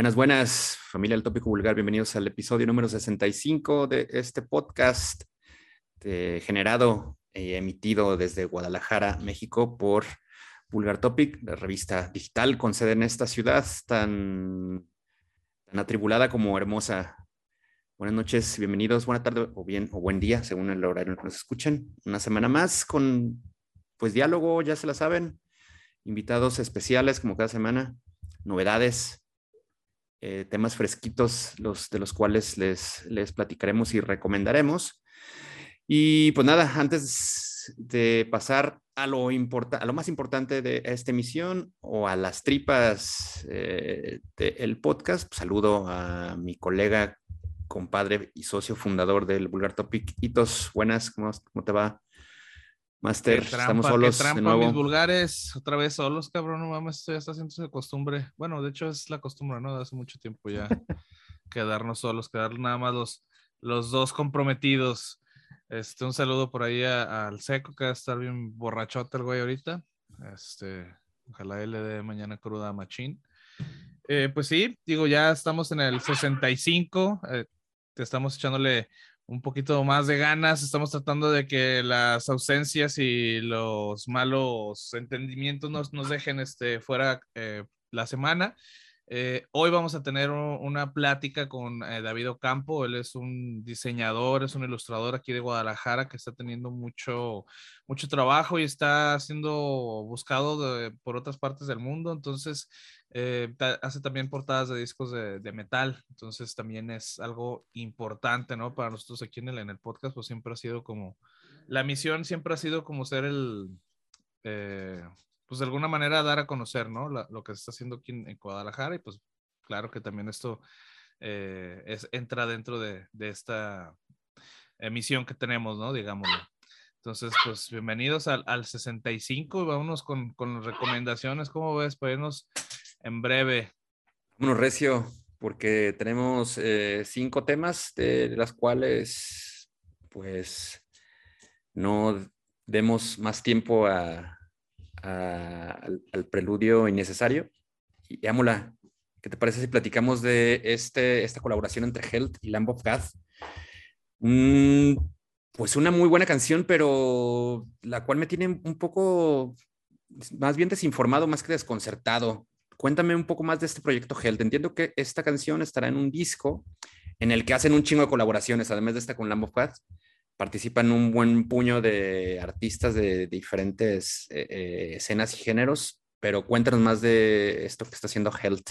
Buenas, buenas, familia del Tópico Vulgar. Bienvenidos al episodio número 65 de este podcast eh, generado y emitido desde Guadalajara, México, por Vulgar Topic, la revista digital con sede en esta ciudad tan, tan atribulada como hermosa. Buenas noches, bienvenidos, buena tarde o bien o buen día, según el horario que nos escuchen. Una semana más con, pues, diálogo, ya se la saben, invitados especiales como cada semana, novedades, eh, temas fresquitos, los, de los cuales les, les platicaremos y recomendaremos. Y pues nada, antes de pasar a lo, a lo más importante de esta emisión o a las tripas eh, del podcast, pues, saludo a mi colega, compadre y socio fundador del Vulgar Topic, Hitos. Buenas, ¿cómo, cómo te va? Master, estamos solos trampa, de nuevo. mis vulgares, otra vez solos, cabrón, no mames, esto ya está haciendo de costumbre. Bueno, de hecho es la costumbre, ¿no? De hace mucho tiempo ya quedarnos solos, quedar nada más los, los dos comprometidos. Este, un saludo por ahí al Seco, que va a estar bien borrachote el güey ahorita. Este, ojalá él le dé mañana cruda a Machín. Eh, pues sí, digo, ya estamos en el 65, eh, te estamos echándole un poquito más de ganas. Estamos tratando de que las ausencias y los malos entendimientos nos, nos dejen este, fuera eh, la semana. Eh, hoy vamos a tener una plática con eh, David Ocampo. Él es un diseñador, es un ilustrador aquí de Guadalajara que está teniendo mucho, mucho trabajo y está siendo buscado por otras partes del mundo. Entonces, eh, hace también portadas de discos de, metal, entonces también es algo importante, ¿no? Para nosotros aquí en el, en el podcast, pues siempre ha sido como, la misión siempre ha sido como ser el, eh, pues de alguna manera dar a conocer, ¿no? lo que se está haciendo aquí en, Guadalajara y pues claro que también esto eh, es, entra dentro de, de esta misión que tenemos, ¿no? Digámoslo. Entonces, pues bienvenidos al, al 65 y vámonos con, con recomendaciones. ¿Cómo ves? Para irnos en breve. Bueno, Recio, porque tenemos eh, cinco temas de las cuales, pues, no demos más tiempo al, preludio innecesario. Y Ámula, ¿qué te parece si platicamos de este, esta colaboración entre Health y Lamb of God? pues una muy buena canción, pero la cual me tiene un poco más bien desinformado, más que desconcertado. Cuéntame un poco más de este proyecto Health. Entiendo que esta canción estará en un disco en el que hacen un chingo de colaboraciones, además de esta con Lamb of God. Participan un buen puño de artistas de diferentes eh, eh, escenas y géneros, pero cuéntanos más de esto que está haciendo Health.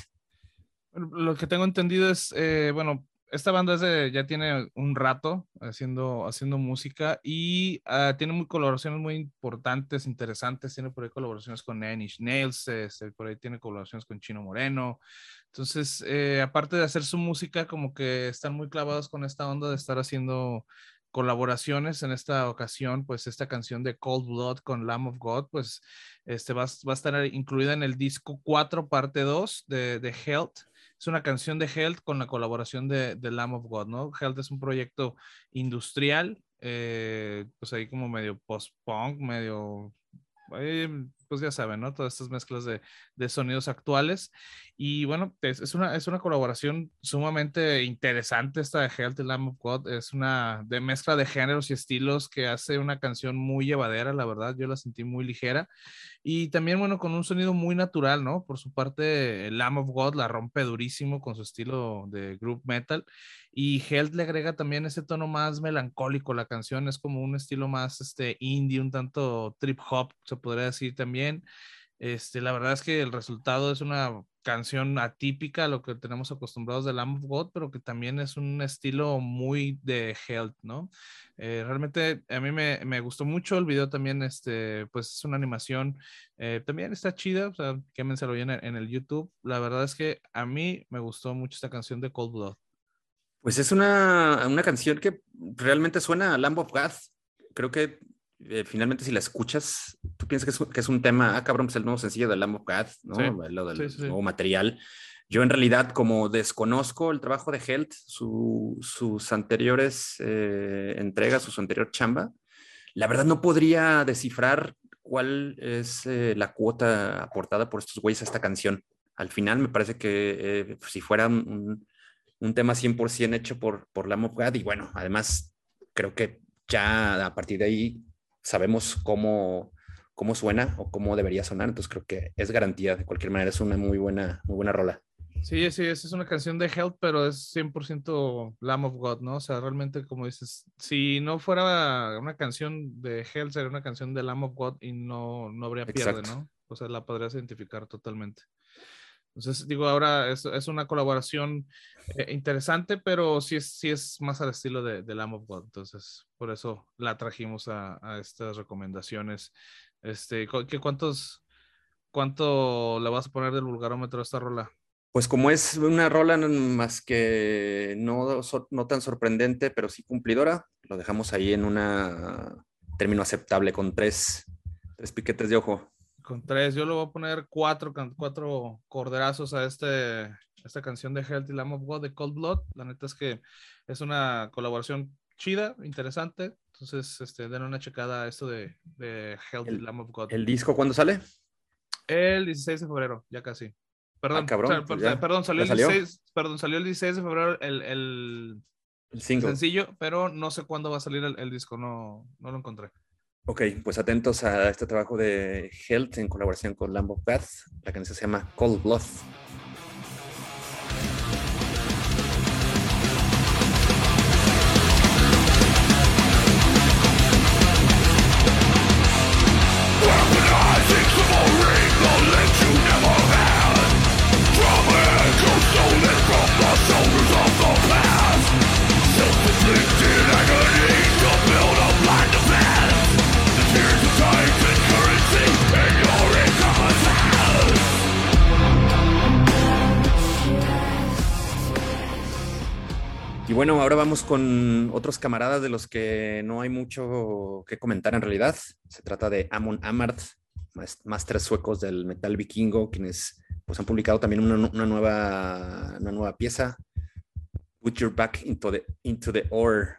Lo que tengo entendido es, eh, bueno, esta banda es ya tiene un rato haciendo, haciendo música y uh, tiene muy colaboraciones muy importantes, interesantes. Tiene por ahí colaboraciones con Nanish Nails, este, por ahí tiene colaboraciones con Chino Moreno. Entonces, eh, aparte de hacer su música, como que están muy clavados con esta onda de estar haciendo colaboraciones en esta ocasión, pues esta canción de Cold Blood con Lamb of God, pues este va, va a estar incluida en el disco 4, parte 2 de, de Health es una canción de Health con la colaboración de, de Lamb of God, ¿no? Health es un proyecto industrial, eh, pues ahí como medio post-punk, medio pues ya saben, ¿no? Todas estas mezclas de, de sonidos actuales. Y bueno, es, es, una, es una colaboración sumamente interesante esta de Health Lamb of God. Es una de mezcla de géneros y estilos que hace una canción muy llevadera, la verdad. Yo la sentí muy ligera. Y también, bueno, con un sonido muy natural, ¿no? Por su parte, Lamb of God la rompe durísimo con su estilo de group metal. Y Health le agrega también ese tono más melancólico. La canción es como un estilo más este, indie, un tanto trip hop, se podría decir también. Este, la verdad es que el resultado es una canción atípica a lo que tenemos acostumbrados de Lamb of God, pero que también es un estilo muy de Health, ¿no? Eh, realmente a mí me, me, gustó mucho el video también, este, pues es una animación, eh, también está chida, o sea, quémenselo bien en, el YouTube. La verdad es que a mí me gustó mucho esta canción de Cold Blood. Pues es una, una canción que realmente suena a Lamb of God. Creo que eh, finalmente si la escuchas, tú piensas que es, que es, un tema, ah, cabrón, pues el nuevo sencillo de Lamb of God, ¿no? Lo del nuevo material. Yo en realidad, como desconozco el trabajo de Health, su, sus anteriores eh, entregas, su anterior chamba, la verdad no podría descifrar cuál es eh, la cuota aportada por estos güeyes a esta canción al final me parece que eh, si fuera un, un, tema 100% hecho por, por la God, y bueno, además creo que ya a partir de ahí sabemos cómo, cómo suena o cómo debería sonar, entonces creo que es garantía, de cualquier manera es una muy buena, muy buena rola. Sí, sí, esa es una canción de Help, pero es 100% Lamb of God, ¿no? O sea, realmente, como dices, si no fuera una canción de Hell, sería una canción de Lamb of God y no, no habría pierde, ¿no? O sea, la podrías identificar totalmente. Entonces, digo, ahora es, es una colaboración eh, interesante, pero sí es, sí es más al estilo de, de Lamb of God. Entonces, por eso la trajimos a, estas recomendaciones. Este, ¿qué, cuántos, ¿Cuánto le vas a poner del vulgarómetro a esta rola? Pues como es una rola más que no, no tan sorprendente, pero sí cumplidora, lo dejamos ahí en un término aceptable con tres, tres piquetes de ojo. Con tres, yo le voy a poner cuatro, cuatro corderazos a este, esta canción de Healthy Lamb of God de Cold Blood. La neta es que es una colaboración chida, interesante. Entonces, este, den una checada a esto de, de Healthy Lamb of God. ¿El disco cuándo sale? El 16 de febrero, ya casi. Perdón, ah, pues perdón, salió el 16, perdón, salió el 16 de febrero el, el, el sencillo, pero no sé cuándo va a salir el, disco, no, no lo encontré. Ok, pues atentos a este trabajo de Health en colaboración con Lambo Path. La canción se llama Cold Blood. Y bueno, ahora vamos con otros camaradas de los que no hay mucho que comentar en realidad. Se trata de Amon Amart, más, tres suecos del metal vikingo, quienes pues, han publicado también una, nueva, una nueva pieza, Put Your Back into the, into the Ore.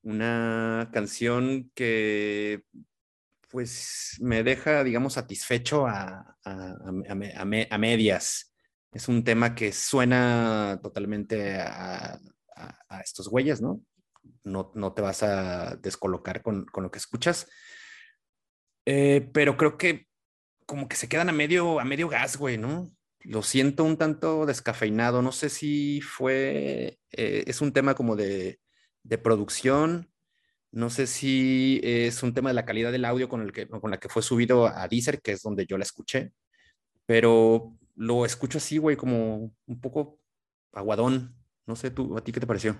Una canción que pues me deja, digamos, satisfecho a, a medias. Es un tema que suena totalmente a, estos güeyes, ¿no? ¿no? No te vas a descolocar con, con lo que escuchas. Eh, pero creo que como que se quedan a medio, a medio gas, güey, ¿no? Lo siento un tanto descafeinado. No sé si fue, eh, es un tema como de, de, producción. No sé si es un tema de la calidad del audio con, el que, con la que fue subido a Deezer, que es donde yo la escuché. Pero lo escucho así, güey, como un poco aguadón. No sé, tú, ¿a ti qué te pareció?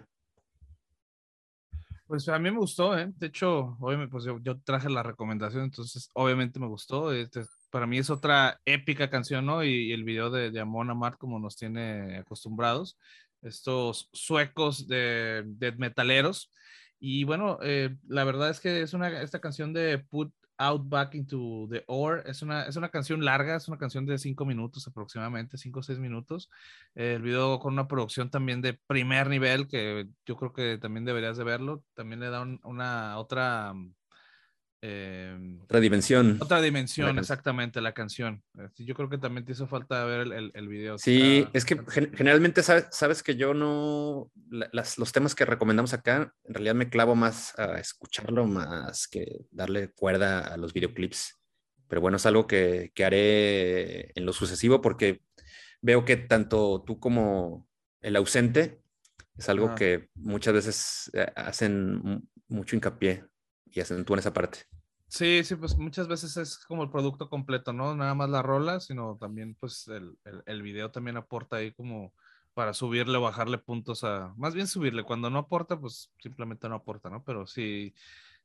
Pues a mí me gustó, ¿eh? De hecho, obviamente, pues yo, traje la recomendación, entonces obviamente me gustó. Este, para mí es otra épica canción, ¿no? Y, el video de, de Amon Amart como nos tiene acostumbrados. Estos suecos de, de metaleros. Y bueno, eh, la verdad es que es una, esta canción de Put Out Back into the Ore. Es una, es una canción larga, es una canción de cinco minutos aproximadamente, cinco o seis minutos. el video con una producción también de primer nivel, que yo creo que también deberías de verlo. También le da una otra Em, otra dimensión. Otra dimensión, exactamente, la canción. Este, yo creo que también te hizo falta ver el, el, video. Sí, es que generalmente sabes, sabes, que yo no, las, los temas que recomendamos acá, en realidad me clavo más a escucharlo más que darle cuerda a los videoclips. Pero bueno, es algo que, que haré en lo sucesivo porque veo que tanto tú como el ausente es algo que muchas veces eh, hacen mucho hincapié y acentúan esa parte. Sí, sí, pues muchas veces es como el producto completo, ¿no? Nada más la rola, sino también pues el, el, video también aporta ahí como para subirle o bajarle puntos a, más bien subirle, cuando no aporta, pues simplemente no aporta, ¿no? Pero si,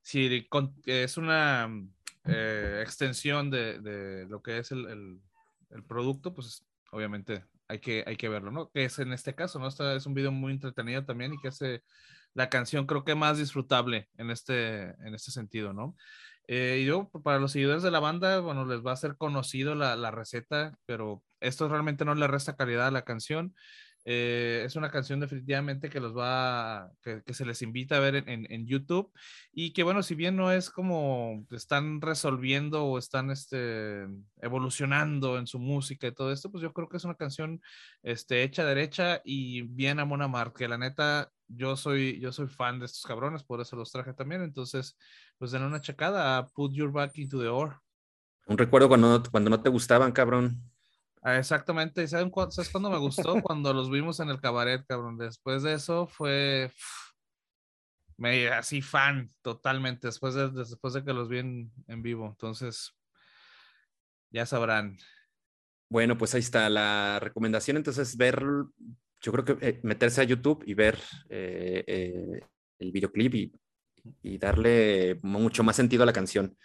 si es una eh, extensión de, de, lo que es el, el, el, producto, pues obviamente hay que, hay que verlo, ¿no? Que es en este caso, ¿no? Esta es un video muy entretenido también y que hace la canción creo que más disfrutable en este, en este sentido, ¿no? Eh, yo, para los seguidores de la banda, bueno, les va a ser conocido la, la receta, pero esto realmente no le resta calidad a la canción. Eh, es una canción definitivamente que los va, que, que se les invita a ver en, en, YouTube y que bueno, si bien no es como están resolviendo o están este, evolucionando en su música y todo esto, pues yo creo que es una canción este, hecha derecha y bien a Mona Mar, que la neta yo soy, yo soy fan de estos cabrones, por eso los traje también, entonces pues den una checada a Put Your Back into the Ore. Un recuerdo cuando, cuando no te gustaban, cabrón. Ah, exactamente, ¿saben ¿sabes cuándo me gustó? cuando los vimos en el cabaret, cabrón. Después de eso fue me así fan totalmente después de, después de que los vi en, en, vivo. Entonces, ya sabrán. Bueno, pues ahí está la recomendación. Entonces, ver, yo creo que eh, meterse a YouTube y ver eh, eh, el videoclip y, y, darle mucho más sentido a la canción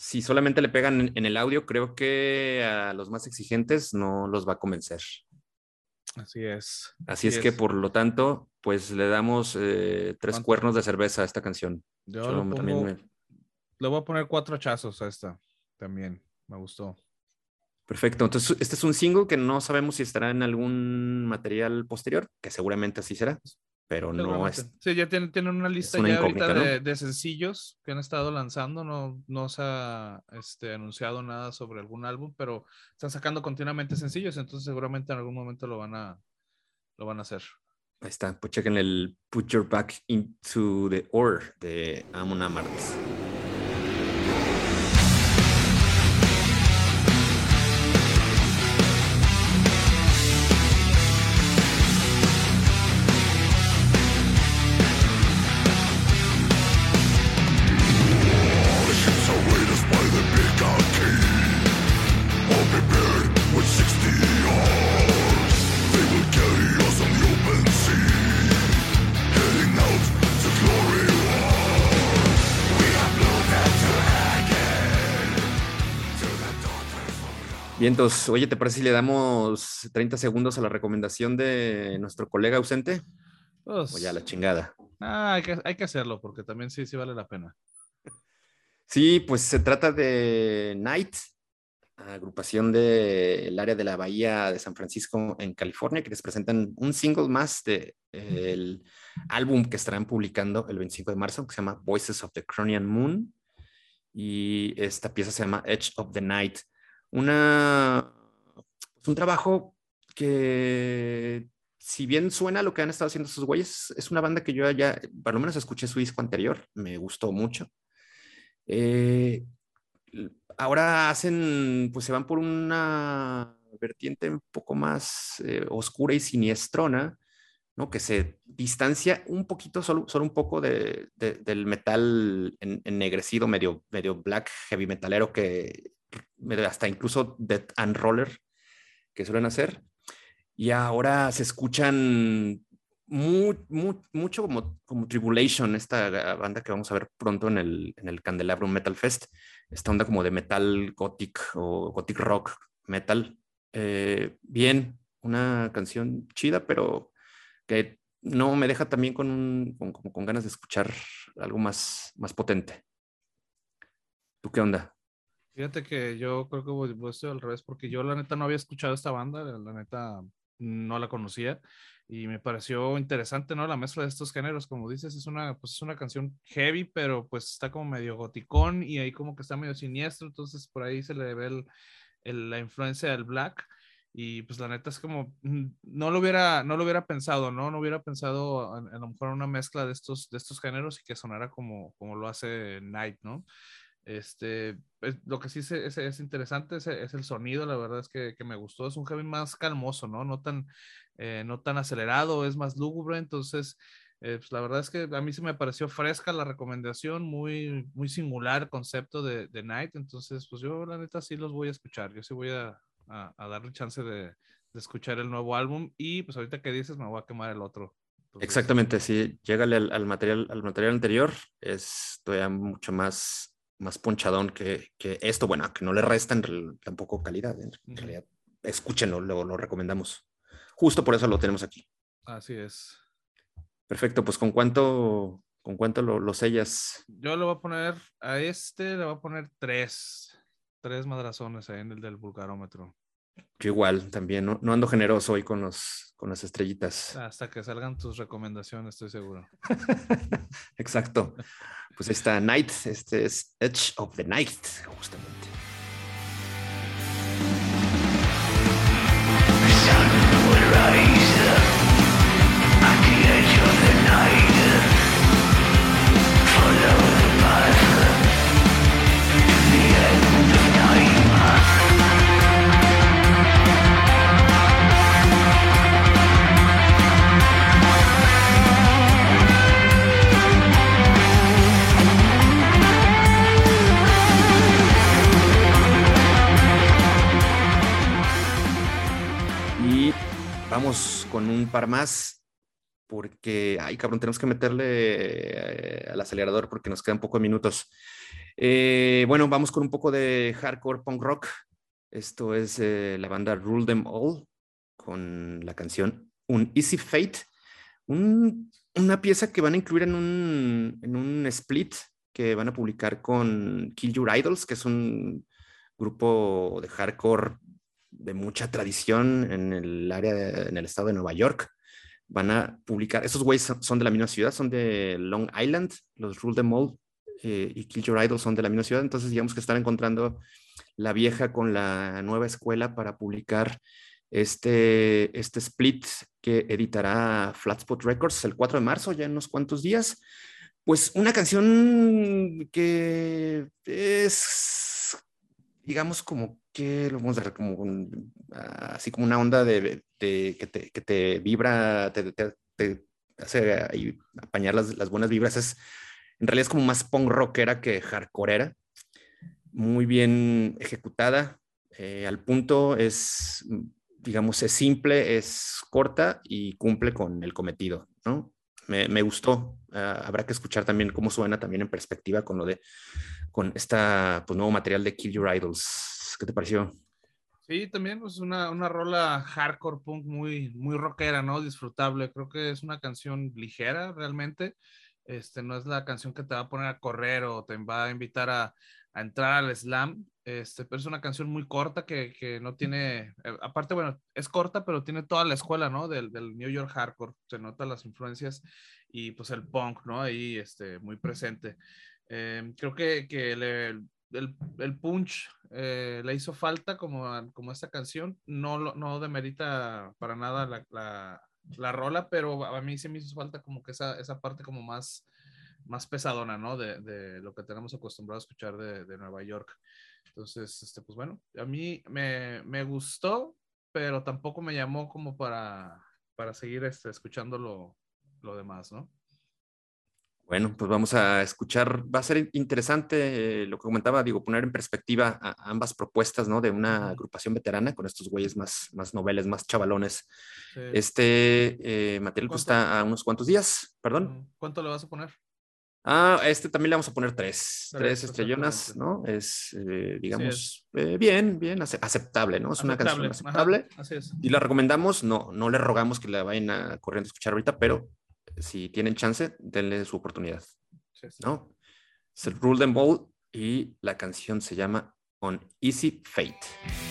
si solamente le pegan en, el audio, creo que a los más exigentes no los va a convencer. Así es. Así, es, que, por lo tanto, pues le damos eh, tres cuernos de cerveza a esta canción. Yo, también le voy a poner cuatro chazos a esta también. Me gustó. Perfecto. Entonces, este es un single que no sabemos si estará en algún material posterior, que seguramente así será pero no es. Sí, ya tienen, tienen una lista ya ahorita de, sencillos que han estado lanzando, no, no se ha este, anunciado nada sobre algún álbum, pero están sacando continuamente sencillos, entonces seguramente en algún momento lo van a, lo van a hacer. Ahí está, pues chequen el Put Your Back into the Ore de Amon Amarth. Vientos, oye, ¿te parece si le damos 30 segundos a la recomendación de nuestro colega ausente? Pues, o ya la chingada. Ah, hay que, hay que hacerlo porque también sí, sí vale la pena. Sí, pues se trata de Night, agrupación del área de la Bahía de San Francisco en California, que les presentan un single más del de, álbum que estarán publicando el 25 de marzo, que se llama Voices of the Cronian Moon. Y esta pieza se llama Edge of the Night una, pues, un trabajo que, si bien suena lo que han estado haciendo sus güeyes, es una banda que yo ya, por lo menos escuché su disco anterior, me gustó mucho. Eh, ahora hacen, pues se van por una vertiente un poco más eh, oscura y siniestrona, ¿no? que se distancia un poquito, solo, solo un poco de, del metal ennegrecido, medio, medio black, heavy metalero que hasta incluso Death and Roller que suelen hacer. Y ahora se escuchan mucho como, como Tribulation, esta banda que vamos a ver pronto en el, en el Candelabrum Metal Fest, esta onda como de metal gothic o gothic rock metal. Eh, bien, una canción chida, pero que no me deja también con, con, con ganas de escuchar algo más, más potente. ¿Tú qué onda? Fíjate que yo creo que voy, voy al revés, porque yo la neta no había escuchado esta banda, la neta no la conocía y me pareció interesante, ¿no? La mezcla de estos géneros, como dices, es una, pues es una canción heavy, pero pues está como medio goticón y ahí como que está medio siniestro, entonces por ahí se le ve el, el, la influencia del black y pues la neta es como, mm, no lo hubiera, no lo hubiera pensado, ¿no? No hubiera pensado a, a lo mejor una mezcla de estos, de estos géneros y que sonara como, como lo hace Night, ¿no? Este, lo que sí es, es, interesante es, es, el sonido, la verdad es que, que, me gustó, es un heavy más calmoso, ¿no? No tan, eh, no tan acelerado, es más lúgubre, entonces, eh, pues la verdad es que a mí se me pareció fresca la recomendación, muy, muy singular concepto de, de, Night, entonces, pues yo la neta sí los voy a escuchar, yo sí voy a, a, a darle chance de, de, escuchar el nuevo álbum y pues ahorita que dices me voy a quemar el otro. Exactamente, sí, llégale al, al, material, al material anterior, es todavía mucho más más ponchadón que, que, esto, bueno, que no le restan tampoco calidad, en realidad, escúchenlo, lo, lo, recomendamos. Justo por eso lo tenemos aquí. Así es. Perfecto, pues ¿con cuánto, con cuánto lo, lo sellas? Yo le voy a poner, a este le voy a poner tres, tres madrazones ahí en el del vulgarómetro. Yo igual, también, no, no ando generoso hoy con, los, con las estrellitas. Hasta que salgan tus recomendaciones, estoy seguro. Exacto. Pues esta Night, este es Edge of the Night, justamente. Par más, porque, ay cabrón, tenemos que meterle eh, al acelerador porque nos quedan pocos minutos. Eh, bueno, vamos con un poco de hardcore punk rock. Esto es eh, la banda Rule Them All con la canción Un Easy Fate, un- una pieza que van a incluir en un, en un split que van a publicar con Kill Your Idols, que es un grupo de hardcore de mucha tradición en el área, de- en el estado de Nueva York. Van a publicar, esos güeyes son- de la misma ciudad, son de Long Island, los Rule Them All eh, y Kill Your Idols son de la misma ciudad, entonces digamos que están encontrando la vieja con la nueva escuela para publicar este, este split que editará Flatspot Records el 4 de marzo, ya en unos cuantos días. Pues una canción que es, digamos, como que lo vamos a ver, como un- ah, así como una onda de, de- que, te, que te vibra, te, te- te hace ahí apañar las, las buenas vibras. Es, en realidad es como más punk rockera que hardcoreera. Muy bien ejecutada, eh, al punto, es, digamos, es simple, es corta y cumple con el cometido, ¿no? Me, me gustó. Ah, habrá que escuchar también cómo suena también en perspectiva con lo de, con esta pues, nuevo material de Kill Your Idols. ¿Qué te pareció? Sí, también pues una, una rola hardcore punk muy, muy rockera, ¿no? Disfrutable. Creo que es una canción ligera realmente. Este, no es la canción que te va a poner a correr o te va a invitar a, a entrar al slam. Este, pero es una canción muy corta que, que no tiene, eh, aparte, bueno, es corta, pero tiene toda la escuela, ¿no? Del, del New York Hardcore. Se notan las influencias y pues el punk, ¿no? Ahí este, muy presente. Eh, creo que, que le, el, el punch eh, le hizo falta como, como esta canción. No, no demerita para nada la, la, la rola, pero a mí sí me hizo falta como que esa, esa parte como más, más pesadona, ¿no? De, de lo que tenemos acostumbrado a escuchar de, de Nueva York. Entonces, este, pues bueno, a mí me, me gustó, pero tampoco me llamó como para, para seguir este, escuchando lo demás, ¿no? Bueno, pues vamos a escuchar. Va a ser interesante eh, lo que comentaba, digo, poner en perspectiva a- ambas propuestas, ¿no? De una agrupación veterana con estos güeyes más, más noveles, más chavalones. Sí. Este eh, material pues, ¿Cuánto? está a unos cuantos días, perdón. ¿Cuánto le vas a poner? Ah, este también le vamos a poner tres, Tres, tres estrellonas, ¿no? Es, eh, digamos, eh, bien, bien, ace- aceptable, ¿no? Es una canción Aceptable, aceptable. ajá, así es. Y la recomendamos, no, no le rogamos que la vayan a corriendo a escuchar ahorita, pero si tienen chance, denle su oportunidad, Sí, sí. ¿no? Es el Rule Them Ball y la canción se llama On Easy Fate.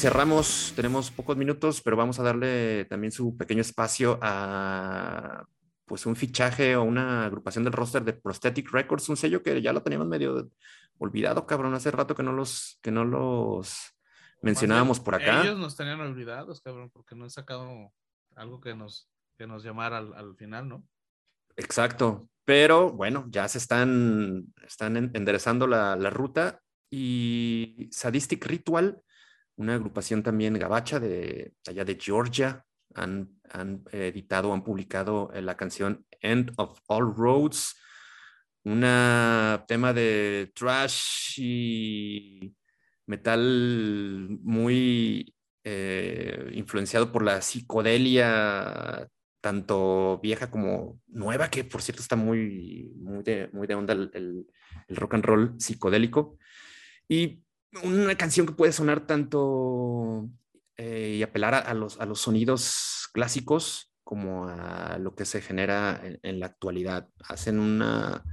Cerramos, tenemos pocos minutos, pero vamos a darle también su pequeño espacio a pues un fichaje o una agrupación del roster de Prosthetic Records, un sello que ya lo teníamos medio olvidado, cabrón, hace rato que no los, que no los mencionábamos por acá. Ellos nos tenían olvidados, cabrón, porque no han sacado algo que nos, que nos llamara al, al final, ¿no? Exacto, pero bueno, ya se están, están en- enderezando la, la ruta y Sadistic Ritual, una agrupación también gabacha de allá de Georgia, han, han editado, han publicado eh, la canción End of All Roads, un tema de trash y metal muy eh, influenciado por la psicodelia, tanto vieja como nueva, que por cierto está muy, muy, de, muy de onda el, el- el rock and roll psicodélico. Y una canción que puede sonar tanto eh, y apelar a, los, a los sonidos clásicos como a lo que se genera en, en la actualidad. Hacen una,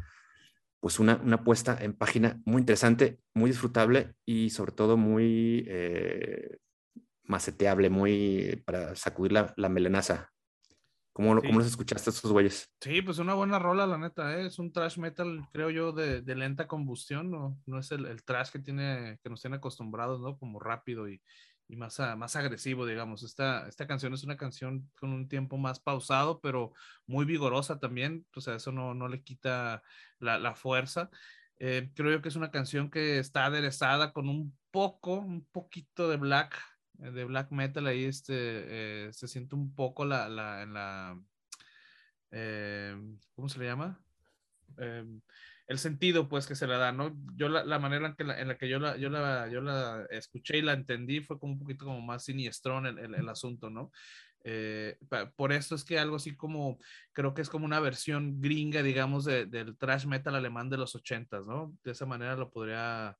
pues una, una puesta en página muy interesante, muy disfrutable y sobre todo muy eh, maceteable, muy para sacudir la, la melenaza. ¿Cómo, Sí. ¿Cómo los escuchaste a estos güeyes? Sí, pues una buena rola, la neta, ¿eh? es un trash metal, creo yo, de, de lenta combustión, ¿no? No es el, el trash que tiene, que nos tiene acostumbrados, ¿no? Como rápido y, y más, a- más agresivo, digamos. Esta, esta canción es una canción con un tiempo más pausado, pero muy vigorosa también, o sea, eso no, no le quita la, la fuerza. Eh, creo yo que es una canción que está aderezada con un poco, un poquito de black, de black metal ahí, este, eh, se siente un poco la, la, en la, eh, ¿cómo se le llama? Eh, el sentido pues que se le da, ¿no? Yo la, la manera en, que la, en la que yo la, yo, la, yo la escuché y la entendí fue como un poquito como más siniestrón el, el, el asunto, ¿no? Eh, pa- por eso es que algo así como, creo que es como una versión gringa, digamos, de- del thrash metal alemán de los ochentas, ¿no? De esa manera lo podría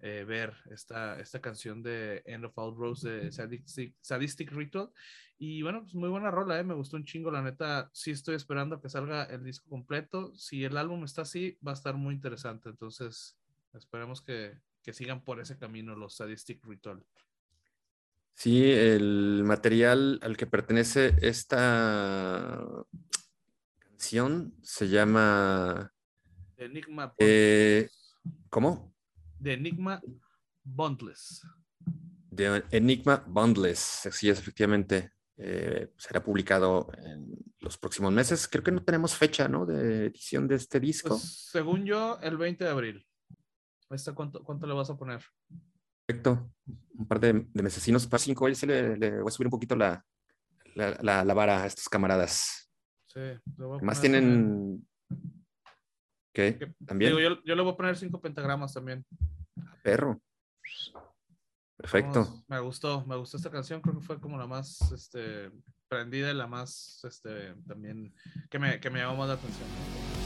eh, ver esta, esta canción de End of All Rose de Sadistic, Sadistic Ritual. Y bueno, pues muy buena rola, ¿eh? me gustó un chingo, la neta, sí estoy esperando a que salga el disco completo. Si el álbum está así, va a estar muy interesante. Entonces, esperemos que, que sigan por ese camino los Sadistic Ritual. Sí, el material al que pertenece esta canción se llama... Enigma, eh, ¿Cómo? De Enigma Bondless. de Enigma Bundles. Sí, es efectivamente. eh, será publicado en los próximos meses. Creo que no tenemos fecha, ¿no? De edición de este disco. Pues, según yo, el 20 de abril. ¿Esta cuánto, ¿Cuánto le vas a poner? Perfecto. Un par de, de mesecinos para cinco. Sí le, le voy a subir un poquito la, la, la- la vara a estos camaradas. Sí, le voy a Más poner también- tienen. ¿También? Digo, yo, yo le voy a poner cinco pentagramas también. Perro. Perfecto. Vamos, me gustó, me gustó esta canción, creo que fue como la más este, prendida y la más este, también que me, que me llamó más la atención.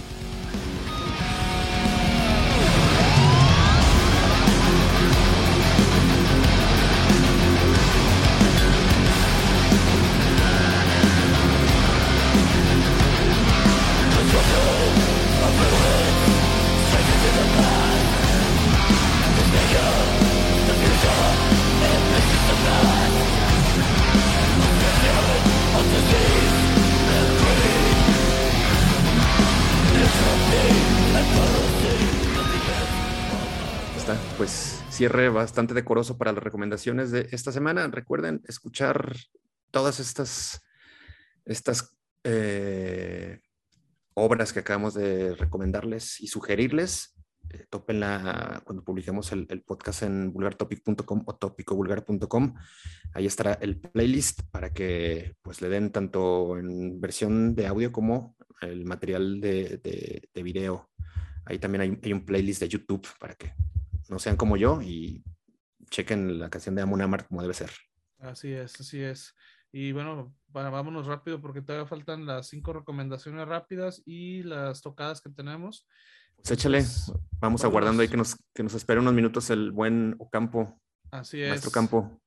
Cierre bastante decoroso para las recomendaciones de esta semana. Recuerden escuchar todas estas, estas eh, obras que acabamos de recomendarles y sugerirles. Eh, tópenla cuando publiquemos el, el podcast en vulgartopic.com o topicovulgar.com. Ahí estará el playlist para que pues le den tanto en versión de audio como el material de, de- de video. Ahí también hay, hay un playlist de YouTube para que no sean como yo y chequen la canción de Amon Amart como debe ser. Así es, así es. Y bueno, vámonos rápido porque todavía faltan las cinco recomendaciones rápidas y las tocadas que tenemos. Pues échale, vamos aguardando ahí que nos, que nos espere unos minutos el buen Ocampo, Así es. maestro Campo.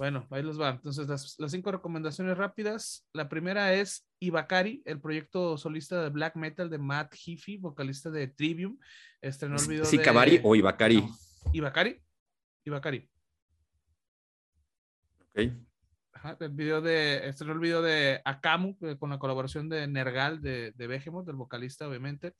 Bueno, ahí les va. Entonces, las, las cinco recomendaciones rápidas. La primera es Ibakari, el proyecto solista de black metal de Matt Heafy, vocalista de Trivium. Estrenó el video ¿Sí, de... O Ibacari? No, Ibakari. Ibakari. Ok. Ajá, el video de, estrenó el video de Akamu eh, con la colaboración de Nergal de, de Behemoth, del vocalista, obviamente.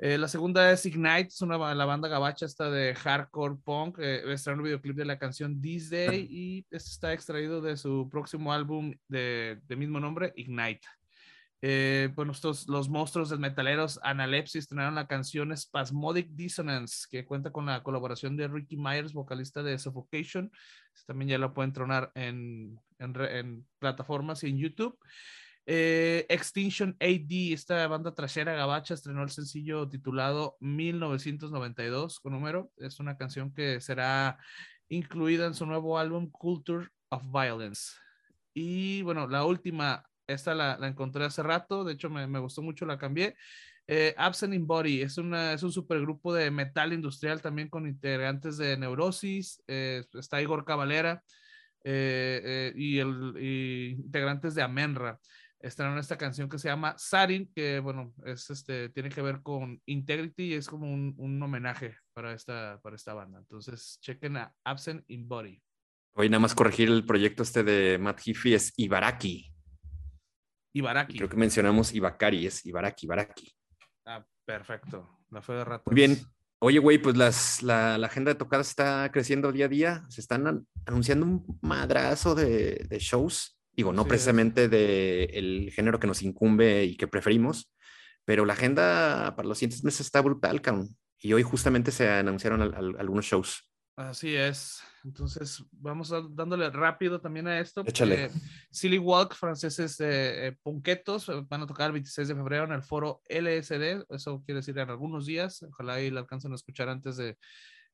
Eh, la segunda es Ignite, es una, la banda gabacha esta de hardcore punk. Eh, estrenó el videoclip de la canción This Day y este está extraído de su próximo álbum de, de mismo nombre, Ignite. Eh, bueno, estos, los monstruos del metaleros Analepsis estrenaron la canción Spasmodic Dissonance, que cuenta con la colaboración de Ricky Myers, vocalista de Suffocation. También ya la pueden tronar en, en, en plataformas y en YouTube. Eh, Extinction AD, esta banda trashera gabacha, estrenó el sencillo titulado 1992 con número. Es una canción que será incluida en su nuevo álbum Culture of Violence. Y bueno, la última, esta la, la encontré hace rato, de hecho me, me gustó mucho, la cambié. Eh, Absent in Body es, una, es un supergrupo de metal industrial también con integrantes de Neurosis, eh, está Igor Cavalera eh, y, el, y integrantes de Amenra. Están en esta canción que se llama Sarin, que bueno, es este, tiene que ver con Integrity y es como un, un homenaje para esta, para esta banda. Entonces, chequen a Absent in Body. Hoy nada más corregir el proyecto este de Matt Heafy es Ibaraki. Ibaraki. Creo que mencionamos Ibakari, es Ibaraki, Ibaraki. Ah, perfecto. La fe de. Muy bien. Oye, güey, pues las, la, la agenda de tocadas está creciendo día a día. Se están an- anunciando un madrazo de, de shows. Digo, no es. precisamente del género que nos incumbe y que preferimos, pero la agenda para los siguientes meses está brutal, cabrón. Y hoy justamente se anunciaron al- al- algunos shows. Así es. Entonces, vamos a- dándole rápido también a esto. Échale. Eh, Silly Walk, franceses eh, eh, punquetos, eh, van a tocar el 26 de febrero en el foro LSD. Eso quiere decir en algunos días. Ojalá y la alcancen a escuchar antes de,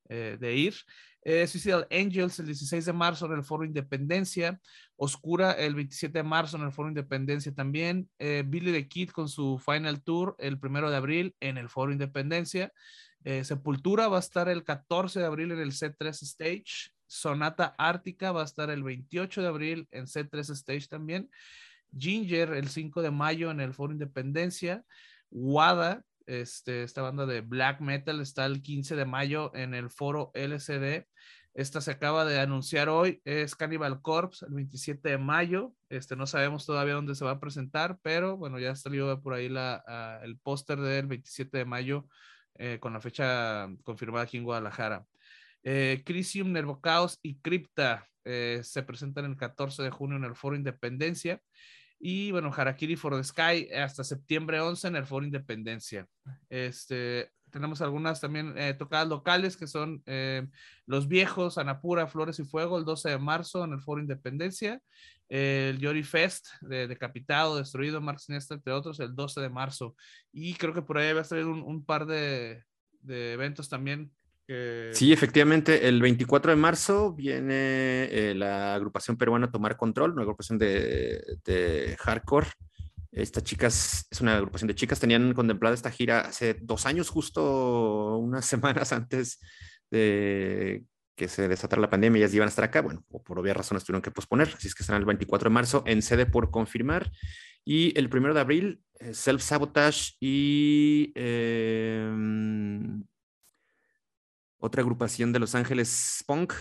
eh, de ir. Eh, Suicidal Angels el 16 de marzo en el foro Independencia. Oscura el 27 de marzo en el foro Independencia también. Eh, Billy the Kid con su Final Tour el primero de abril en el foro Independencia. Sepultura va a estar el 14 de abril en el C3 Stage. Sonata Ártica va a estar el 28 de abril en C3 Stage también. Ginger el 5 de mayo en el Foro Independencia. Wada, este, esta banda de black metal, está el 15 de mayo en el Foro LCD. Esta se acaba de anunciar hoy, es Cannibal Corpse, el 27 de mayo. Este, no sabemos todavía dónde se va a presentar, pero bueno, ya salió por ahí la, ah, el póster del 27 de mayo eh, con la fecha confirmada aquí en Guadalajara. Eh, Crisium, Nervocaos y Crypta eh, se presentan el 14 de junio en el Foro Independencia. Y bueno, Harakiri for the Sky hasta septiembre 11 en el Foro Independencia. Este, tenemos algunas también eh, tocadas locales que son eh, Los Viejos, Anapura, Flores y Fuego, el 12 de marzo en el Foro Independencia. El Yori Fest, de Decapitado, Destruido, Marx Nesta, entre otros, el 12 de marzo. Y creo que por ahí va a salir un, un par de, de eventos también. Que... Sí, efectivamente, el 24 de marzo viene eh, la agrupación peruana Tomar Control, una agrupación de, de hardcore. Esta chicas es una agrupación de chicas, tenían contemplada esta gira hace dos años, justo unas semanas antes de que se desatara la pandemia, ellas iban a estar acá, bueno, por obvias razones tuvieron que posponer, así es que estarán el 24 de marzo en sede por confirmar. Y el primero de abril, eh, Self Sabotage y em, otra agrupación de Los Ángeles Punk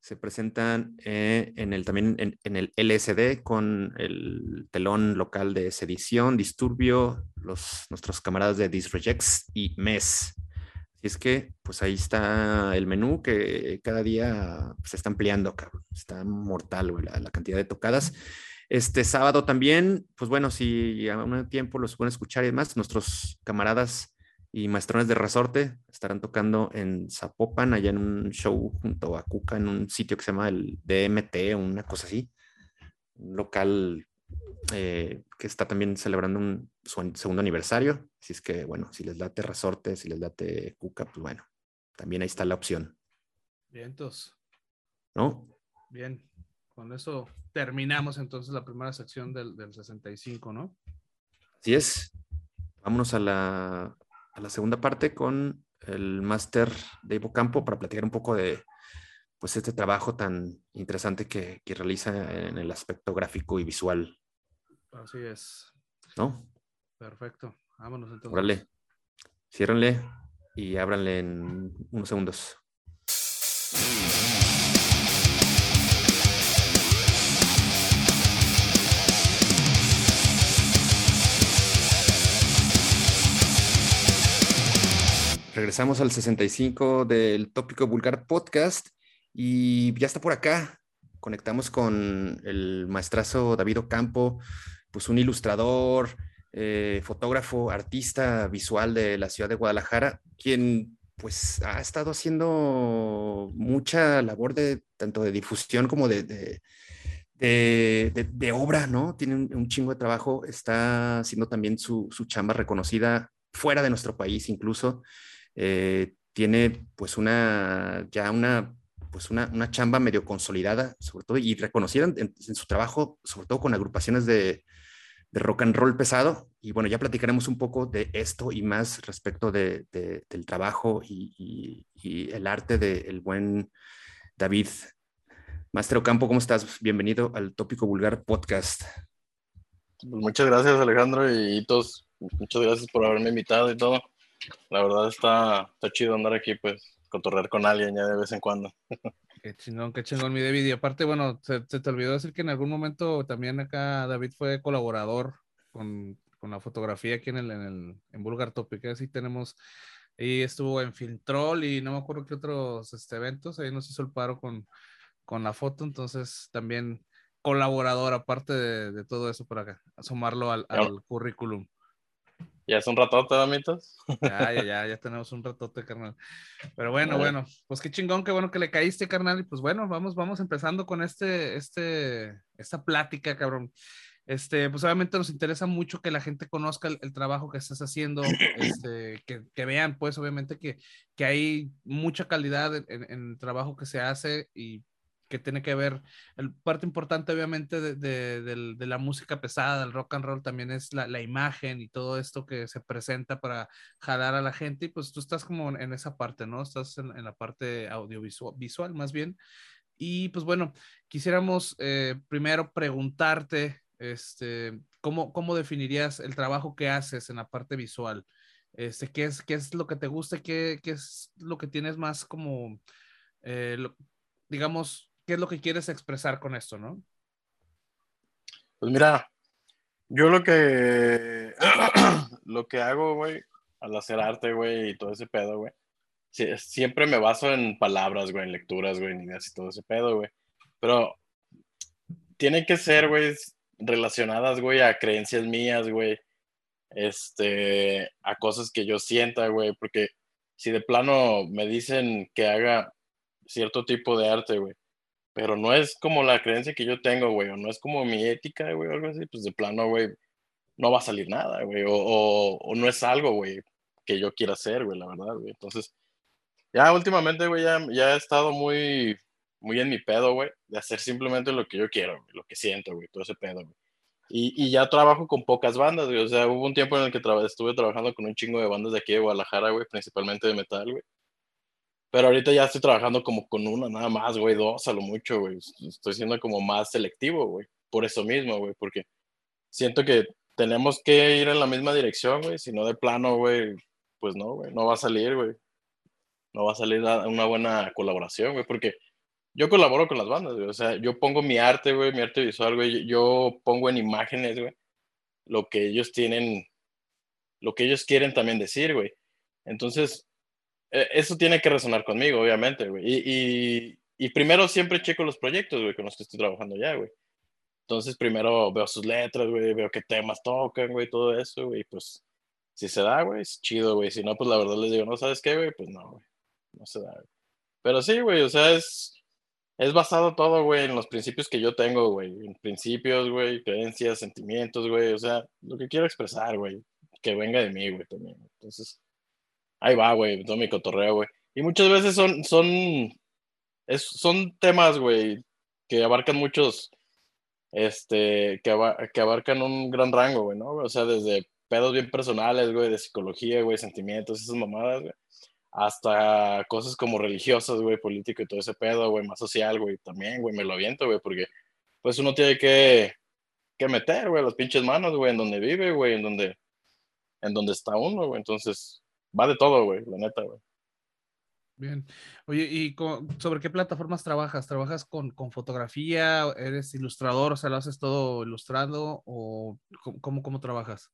se presentan eh, en el, también en, el LSD con el telón local de Sedición, Disturbio, los, nuestros camaradas de Disrejects y MES. Así es que, pues ahí está el menú que cada día se está ampliando, cabrón. Está mortal, la cantidad de tocadas. Este sábado también, pues bueno, si a un tiempo los pueden escuchar y demás, nuestros camaradas y maestrones de resorte estarán tocando en Zapopan, allá en un show junto a Cuca, en un sitio que se llama el DMT, una cosa así, un local eh, que está también celebrando un, su segundo aniversario. Así es que, bueno, si les late resorte, si les late Cuca, pues bueno, también ahí está la opción, Vientos. ¿no? Bien. Con eso terminamos entonces la primera sección del, del 65, ¿no? Así es. Vámonos a la, a la segunda parte con el máster de Ivo Campo para platicar un poco de pues este trabajo tan interesante que, que realiza en el aspecto gráfico y visual, Así es. ¿no? Perfecto. Vámonos entonces. Órale, ciérrenle y ábranle en unos segundos. Regresamos al 65 del Tópico Vulgar Podcast y ya está por acá. Conectamos con el maestrazo David Ocampo, pues un ilustrador, eh, fotógrafo, artista visual de la ciudad de Guadalajara, quien pues ha estado haciendo mucha labor de tanto de difusión como de, de- de, de- obra, ¿no? Tiene un, un chingo de trabajo, está haciendo también su, su chamba reconocida fuera de nuestro país incluso. Eh, tiene pues una, ya una, pues una, una chamba medio consolidada, sobre todo, y reconocida en, su trabajo, sobre todo con agrupaciones de, de rock and roll pesado. Y bueno, ya platicaremos un poco de esto y más respecto de, de- del trabajo y, el arte del buen David. Maestro Ocampo, ¿cómo estás? Bienvenido al Tópico Vulgar Podcast. Muchas gracias, Alejandro y Hitos. Muchas gracias por haberme invitado y todo. La verdad está, está chido andar aquí, pues, cotorrear con alguien ya de vez en cuando. Qué chingón, qué chingón, mi David. Y aparte, bueno, se, se te olvidó decir que en algún momento también acá David fue colaborador con, con la fotografía aquí en el, en el en Vulgar Topic. Así tenemos, y estuvo en Filmtrol y no me acuerdo qué otros este, eventos. Ahí nos hizo el paro con, con la foto. Entonces, también colaborador, aparte de, de todo eso, para acá, sumarlo al, al currículum. Ya es un ratote, amitos. Ya, ya, ya, ya tenemos un ratote, carnal. Pero bueno, Vale. bueno, pues qué chingón, qué bueno que le caíste, carnal. Y pues bueno, vamos, vamos empezando con este, este, esta plática, cabrón. Este, pues obviamente nos interesa mucho que la gente conozca el, el trabajo que estás haciendo, este, que, que vean, pues obviamente que, que hay mucha calidad en, en- en el trabajo que se hace y que tiene que ver, el parte importante obviamente de, de- del- de la música pesada, del rock and roll también es la, la imagen y todo esto que se presenta para jalar a la gente y pues tú estás como en esa parte, ¿no? Estás en, en la parte audiovisual visual, más bien. Y pues bueno, quisiéramos eh, primero preguntarte, este, ¿cómo, ¿cómo definirías el trabajo que haces en la parte visual? Este, ¿qué, es, ¿Qué es lo que te gusta? ¿Qué, qué es lo que tienes más como, eh, lo- digamos, qué es lo que quieres expresar con esto, no? Pues mira, yo lo que lo que hago, güey, al hacer arte, güey, y todo ese pedo, güey, sie- siempre me baso en palabras, güey, en lecturas, güey, en ideas y todo ese pedo, güey. Pero tiene que ser, güey, relacionadas, güey, a creencias mías, güey, este, a cosas que yo sienta, güey, porque si de plano me dicen que haga cierto tipo de arte, güey, pero no es como la creencia que yo tengo, güey, o no es como mi ética, güey, o algo así, pues de plano, güey, no va a salir nada, güey, o, o, no es algo, güey, que yo quiera hacer, güey, la verdad, güey. Entonces, ya últimamente, güey, ya, ya he estado muy, muy en mi pedo, güey, de hacer simplemente lo que yo quiero, lo que siento, güey, todo ese pedo, güey. Y, y ya trabajo con pocas bandas, güey, o sea, hubo un tiempo en el que traba- estuve trabajando con un chingo de bandas de aquí de Guadalajara, güey, principalmente de metal, güey. Pero ahorita ya estoy trabajando como con una nada más, güey, dos a lo mucho, güey. Estoy siendo como más selectivo, güey. Por eso mismo, güey, porque siento que tenemos que ir en la misma dirección, güey. Si no de plano, güey, pues no, güey, no va a salir, güey. No va a salir una buena colaboración, güey, porque yo colaboro con las bandas, güey. O sea, yo pongo mi arte, güey, mi arte visual, güey. Yo pongo en imágenes, güey, lo que ellos tienen, lo que ellos quieren también decir, güey. Entonces, eso tiene que resonar conmigo, obviamente, güey. Y, y, y primero siempre checo los proyectos, güey, con los que estoy trabajando ya, güey. Entonces, primero veo sus letras, güey, veo qué temas tocan, güey, todo eso, güey. Pues, si se da, güey, es chido, güey. Si no, pues la verdad les digo, no, ¿sabes qué, güey? Pues no, güey. No se da, güey. Pero sí, güey, o sea, es, es basado todo, güey, en los principios que yo tengo, güey. En principios, güey, creencias, sentimientos, güey. O sea, lo que quiero expresar, güey. Que venga de mí, güey, también. Entonces, ahí va, güey, todo mi cotorreo, güey. Y muchas veces son, son, es, son temas, güey, que abarcan muchos, este, que, aba- que abarcan un gran rango, güey, ¿no? O sea, desde pedos bien personales, güey, de psicología, güey, sentimientos, esas mamadas, güey, hasta cosas como religiosas, güey, político y todo ese pedo, güey, más social, güey, también, güey, me lo aviento, güey, porque pues uno tiene que, que meter, güey, las pinches manos, güey, en donde vive, güey, en donde, en donde está uno, güey, entonces, va de todo, güey, la neta, güey. Bien. Oye, ¿y sobre qué plataformas trabajas? ¿Trabajas con, con fotografía? ¿Eres ilustrador? O sea, ¿lo haces todo ilustrado? ¿O cómo, cómo, cómo trabajas?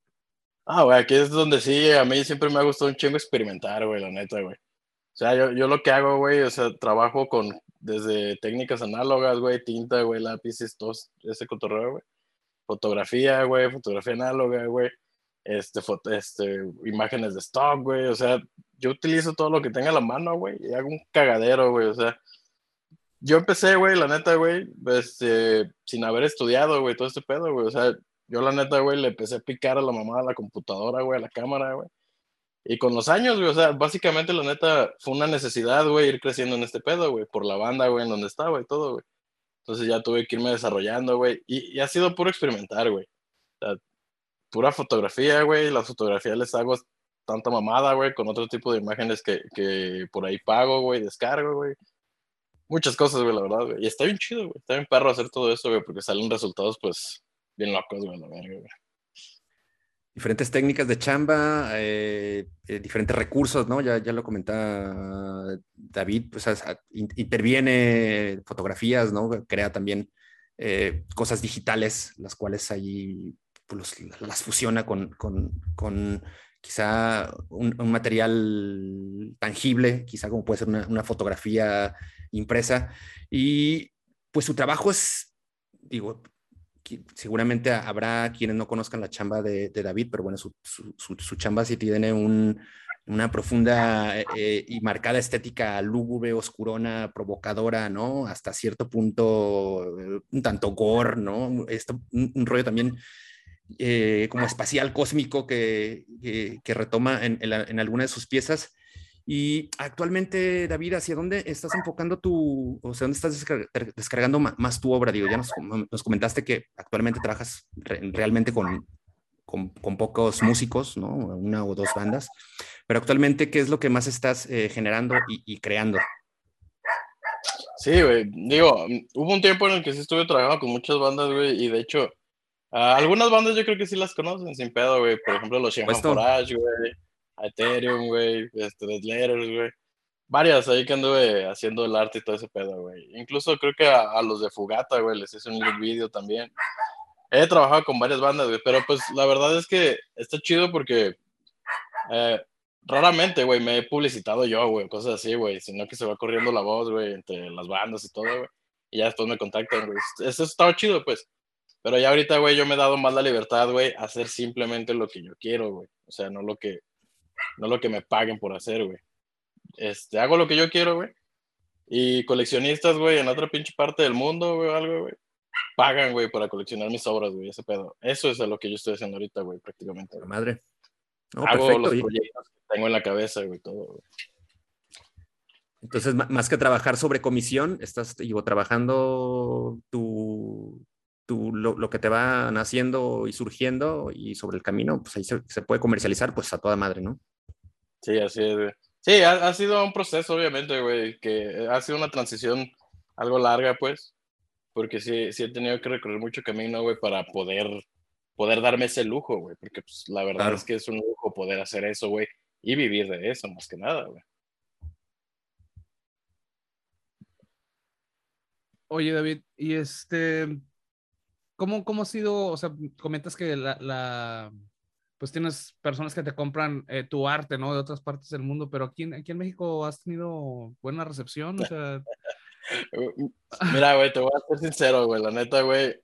Ah, güey, aquí es donde sí, a mí siempre me ha gustado un chingo experimentar, güey, la neta, güey. O sea, yo, yo lo que hago, güey, o sea, trabajo con desde técnicas análogas, güey, tinta, güey, lápices, todo ese cotorreo, güey. Fotografía, güey, fotografía análoga, güey. Este, foto, este, imágenes de stock, güey. O sea, yo utilizo todo lo que tenga a la mano, güey, y hago un cagadero, güey. O sea, yo empecé, güey, la neta, güey, este, sin haber estudiado, güey, todo este pedo, güey. O sea, yo la neta, güey, le empecé a picar a la mamá, la computadora, güey, a la cámara, güey. Y con los años, güey, o sea, básicamente la neta fue una necesidad, güey, ir creciendo en este pedo, güey, por la banda, güey, en donde estaba y todo, güey. Entonces ya tuve que irme desarrollando, güey. Y, y ha sido puro experimentar, güey. O sea, pura fotografía, güey. Las fotografías les hago tanta mamada, güey, con otro tipo de imágenes que, que por ahí pago, güey, descargo, güey. Muchas cosas, güey, la verdad, güey. Y está bien chido, güey. Está bien perro hacer todo eso, güey, porque salen resultados, pues, bien locos, güey, la diferentes técnicas de chamba, eh, eh, diferentes recursos, ¿no? Ya, ya lo comentaba David, pues interviene fotografías, ¿no? Crea también eh, cosas digitales, las cuales ahí pues, las fusiona con, con- con quizá un, un material tangible, quizá como puede ser una, una fotografía impresa. Y pues su trabajo es, digo, seguramente ha- habrá quienes no conozcan la chamba de, de David, pero bueno, su, su- su- su chamba sí tiene un- una profunda eh, y marcada estética lúgubre, oscurona, provocadora, ¿no? Hasta cierto punto, eh, un tanto gore, ¿no? Esto, un, un rollo también eh, como espacial cósmico que, que- que retoma en, en la- en alguna de sus piezas. Y actualmente, David, ¿hacia dónde estás enfocando tu, o sea, dónde estás descar- descargando más tu obra? Digo, ya nos, nos comentaste que actualmente trabajas re- realmente con, con, con pocos músicos, ¿no? Una o dos bandas. Pero actualmente, ¿qué es lo que más estás eh, generando y, y creando? Sí, güey. Digo, hubo un tiempo en el que sí estuve trabajando con muchas bandas, güey, y de hecho, ah, algunas bandas yo creo que sí las conocen sin pedo, güey. Por ejemplo, los Puesto. Forage, güey, Ethereum, güey, este, Dead Letters, güey. Varias ahí que anduve haciendo el arte y todo ese pedo, güey. Incluso creo que a, a los de Fugata, güey, les hice un video también. He trabajado con varias bandas, güey, pero pues la verdad es que está chido porque eh, raramente, güey, me he publicitado yo, güey, cosas así, güey, sino que se va corriendo la voz, güey, entre las bandas y todo, güey, y ya después me contactan, güey. Eso estaba chido, pues. Pero ya ahorita, güey, yo me he dado más la libertad, güey, a hacer simplemente lo que yo quiero, güey. O sea, no lo que, no lo que me paguen por hacer, güey. Este, hago lo que yo quiero, güey. Y coleccionistas, güey, en otra pinche parte del mundo, güey, algo, güey, pagan, güey, para coleccionar mis obras, güey, ese pedo. Eso es a lo que yo estoy haciendo ahorita, güey, prácticamente. La güey. madre. No, Hago perfecto. los proyectos que tengo en la cabeza, güey, todo, güey. Entonces, más que trabajar sobre comisión, estás digo, trabajando tu, tu- lo, lo que te va naciendo y surgiendo y sobre el camino, pues ahí se, se puede comercializar pues a toda madre, ¿no? Sí, así es, güey. Sí, ha, ha sido un proceso, obviamente, güey, que ha sido una transición algo larga, pues, porque sí, sí he tenido que recorrer mucho camino, güey, para poder, poder darme ese lujo, güey, porque pues, la verdad Claro. es que es un lujo poder hacer eso, güey, y vivir de eso, más que nada, güey. Oye, David, y este, ¿cómo, cómo ha sido? O sea, comentas que la, la- pues tienes personas que te compran eh, tu arte, ¿no? De otras partes del mundo, pero aquí en, aquí en México has tenido buena recepción, o sea, Mira, güey, te voy a ser sincero, güey, la neta, güey,